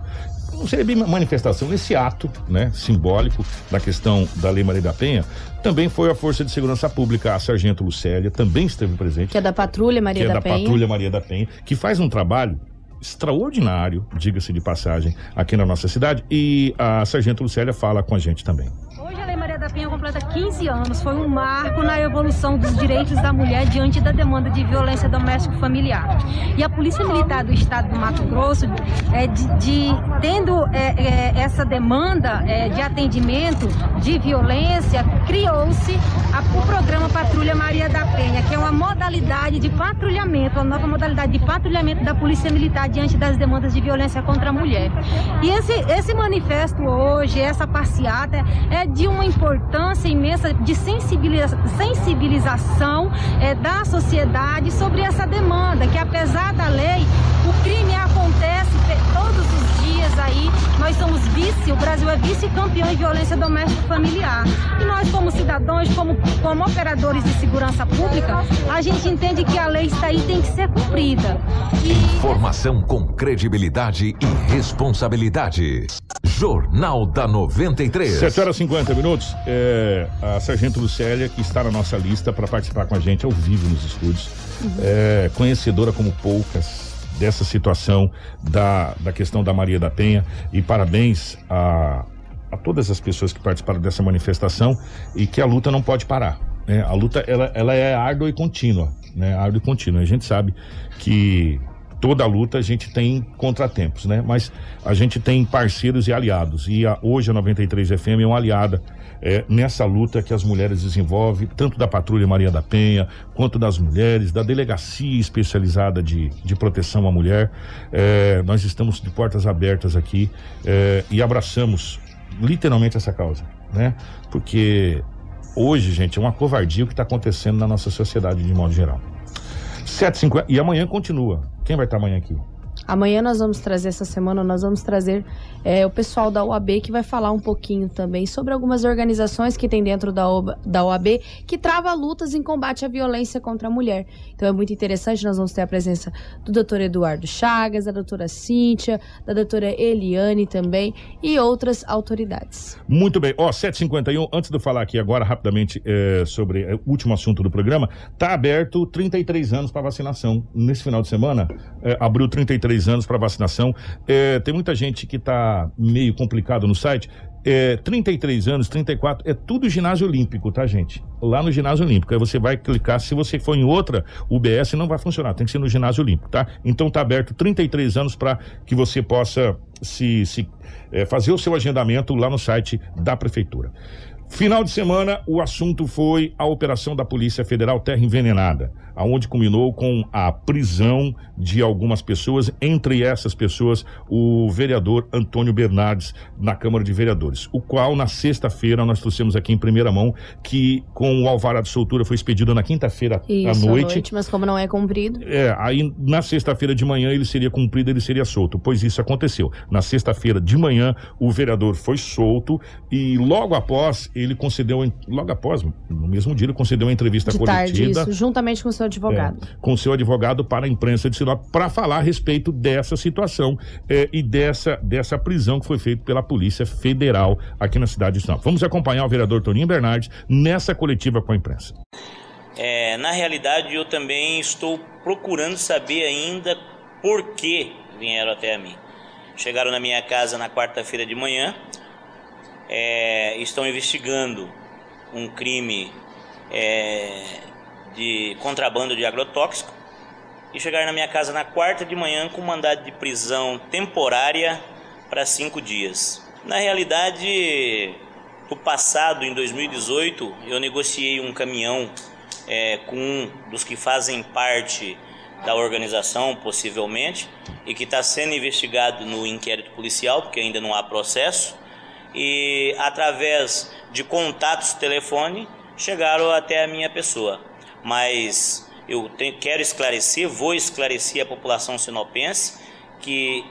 não seria bem manifestação, nesse ato né, simbólico da questão da Lei Maria da Penha, também foi a Força de Segurança Pública, a Sargento Lucélia, também esteve presente. Que é da Patrulha Maria que é da, da Penha. Patrulha Maria da Penha, que faz um trabalho extraordinário, diga-se de passagem, aqui na nossa cidade. E a Sargento Lucélia fala com a gente também. Hoje a Lei Maria da Penha completa 15 anos. Foi um marco na evolução dos direitos da mulher diante da demanda de violência doméstica familiar. E a Polícia Militar do Estado do Mato Grosso, é, de, de- tendo é, é, essa demanda é, de atendimento de violência, criou-se o programa Patrulha Maria da Penha, que é uma modalidade de patrulhamento, uma nova modalidade de patrulhamento da Polícia Militar diante das demandas de violência contra a mulher. E esse, esse manifesto hoje, essa passeata, é de uma importância imensa de sensibiliza- sensibilização é, da sociedade sobre essa demanda, que apesar da lei, o crime acontece todos aí. Nós somos vice, o Brasil é vice-campeão em violência doméstica e familiar. E nós, como cidadãos, como, como operadores de segurança pública, a gente entende que a lei está aí e tem que ser cumprida. Informação com credibilidade e responsabilidade. Jornal da 93. 7 horas e 50 minutos. É, a Sargento Lucélia, que está na nossa lista para participar com a gente ao vivo nos estúdios, é, conhecedora como poucas dessa situação da, da questão da Maria da Penha. E parabéns a, a todas as pessoas que participaram dessa manifestação e que a luta não pode parar. né? A luta ela, ela é árdua e contínua. Né? Árdua e contínua. A gente sabe que toda luta a gente tem contratempos, né? Mas a gente tem parceiros e aliados. E a- hoje a 93 FM é uma aliada é, nessa luta que as mulheres desenvolvem, tanto da Patrulha Maria da Penha, quanto das mulheres, da Delegacia Especializada de, de Proteção à Mulher. É, nós estamos de portas abertas aqui é, e abraçamos literalmente essa causa, né? Porque hoje, gente, é uma covardia o que está acontecendo na nossa sociedade de modo geral. 7h50. E amanhã continua. Quem vai estar amanhã aqui? Amanhã nós vamos trazer, essa semana, nós vamos trazer é, o pessoal da OAB que vai falar um pouquinho também sobre algumas organizações que tem dentro da, OAB, da OAB que trava lutas em combate à violência contra a mulher. Então é muito interessante, nós vamos ter a presença do doutor Eduardo Chagas, da doutora Cíntia, da doutora Eliane também e outras autoridades. Muito bem. Ó, 751, antes de eu falar aqui agora rapidamente é, sobre é, o último assunto do programa, tá aberto 33 anos para vacinação. Nesse final de semana, é, abriu 33 anos para vacinação. É, tem muita gente que tá meio complicado no site. É, 33 anos, 34, é tudo ginásio olímpico, tá, gente? Lá no ginásio olímpico. Aí você vai clicar, se você for em outra, o BS não vai funcionar, tem que ser no ginásio olímpico, tá? Então tá aberto 33 anos para que você possa se, se é, fazer o seu agendamento lá no site da prefeitura. Final de semana, o assunto foi a operação da Polícia Federal Terra Envenenada, aonde culminou com a prisão de algumas pessoas, entre essas pessoas o vereador Antônio Bernardes na Câmara de Vereadores, o qual na sexta-feira nós trouxemos aqui em primeira mão que com o alvará de soltura foi expedido na quinta-feira à noite. noite, mas como não é cumprido, É, aí na sexta-feira de manhã ele seria cumprido, ele seria solto, pois isso aconteceu. Na sexta-feira de manhã o vereador foi solto e logo após ele concedeu, logo após, no mesmo dia ele concedeu uma entrevista de tarde, coletiva isso, juntamente com o seu advogado. é, com seu advogado para a imprensa de Sinop para falar a respeito dessa situação é, e dessa, dessa prisão que foi feita pela Polícia Federal aqui na cidade de Sinop. Vamos acompanhar o vereador Toninho Bernardes nessa coletiva com a imprensa. É, na realidade, eu também estou procurando saber ainda por que vieram até a mim. Chegaram na minha casa na quarta-feira de manhã, é, estão investigando um crime é, de contrabando de agrotóxico e chegaram na minha casa na quarta de manhã com mandado de prisão temporária para cinco dias. Na realidade, no passado, em 2018, eu negociei um caminhão é, com um dos que fazem parte da organização, possivelmente, e que está sendo investigado no inquérito policial, porque ainda não há processo, e através de contatos telefone chegaram até a minha pessoa. Mas eu tenho- quero esclarecer, vou esclarecer a população sinopense que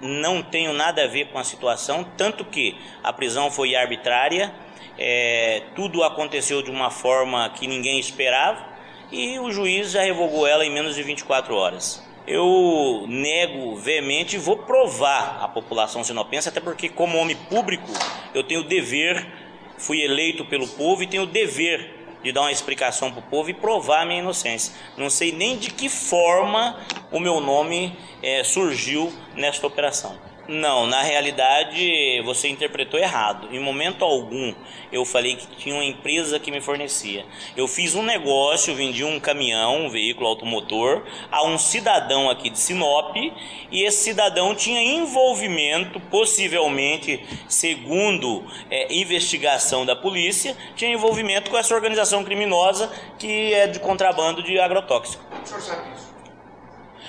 não tenho nada a ver com a situação, tanto que a prisão foi arbitrária, é, tudo aconteceu de uma forma que ninguém esperava e o juiz já revogou ela em menos de 24 horas. Eu nego veemente e vou provar à população sinopense, até porque, como homem público, eu tenho o dever, fui eleito pelo povo e tenho o dever de dar uma explicação para o povo e provar a minha inocência. Não sei nem de que forma o meu nome eh, surgiu nesta operação. Não, na realidade você interpretou errado. Em momento algum eu falei que tinha uma empresa que me fornecia. Eu fiz um negócio, vendi um caminhão, um veículo automotor, a um cidadão aqui de Sinop e esse cidadão tinha envolvimento, possivelmente, segundo é, investigação da polícia, tinha envolvimento com essa organização criminosa que é de contrabando de agrotóxico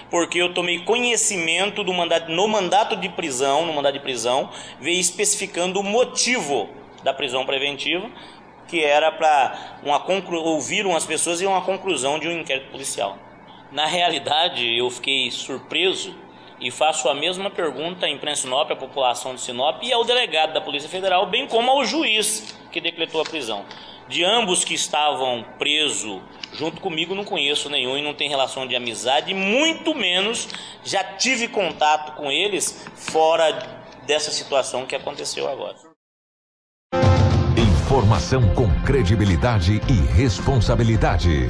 porque eu tomei conhecimento do mandato, no mandato de prisão, no mandato de prisão, veio especificando o motivo da prisão preventiva, que era para conclu... ouviram as pessoas e uma conclusão de um inquérito policial. Na realidade, eu fiquei surpreso e faço a mesma pergunta à imprensa Sinop, à população de Sinop e ao delegado da Polícia Federal, bem como ao juiz que decretou a prisão. De ambos que estavam presos junto comigo, não conheço nenhum e não tem relação de amizade, muito menos já tive contato com eles fora dessa situação que aconteceu agora. Informação com credibilidade e responsabilidade.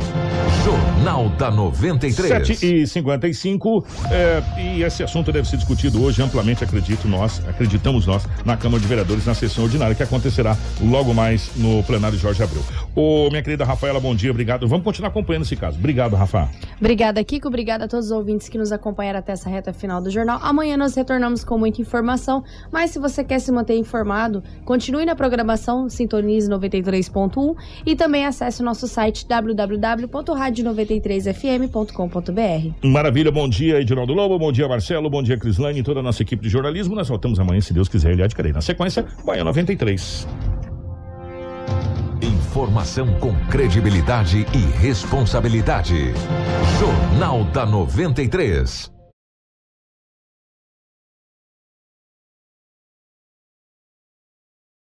Jornal da 93. 7 e 55 é, e esse assunto deve ser discutido hoje amplamente, acredito nós, acreditamos nós, na Câmara de Vereadores, na sessão ordinária, que acontecerá logo mais no plenário Jorge Abreu. Ô, minha querida Rafaela, bom dia, obrigado. Vamos continuar acompanhando esse caso. Obrigado, Rafa. Obrigada, Kiko. Obrigada a todos os ouvintes que nos acompanharam até essa reta final do jornal. Amanhã nós retornamos com muita informação, mas se você quer se manter informado, continue na programação Sintonize 93.1 e também acesse o nosso site www.radio93fm.com.br. Maravilha, bom dia, Edinaldo Lobo, bom dia, Marcelo, bom dia, Crislane e toda a nossa equipe de jornalismo. Nós voltamos amanhã, se Deus quiser, ele há de querer. Na sequência, Bahia 93. Informação com credibilidade e responsabilidade. Jornal da 93.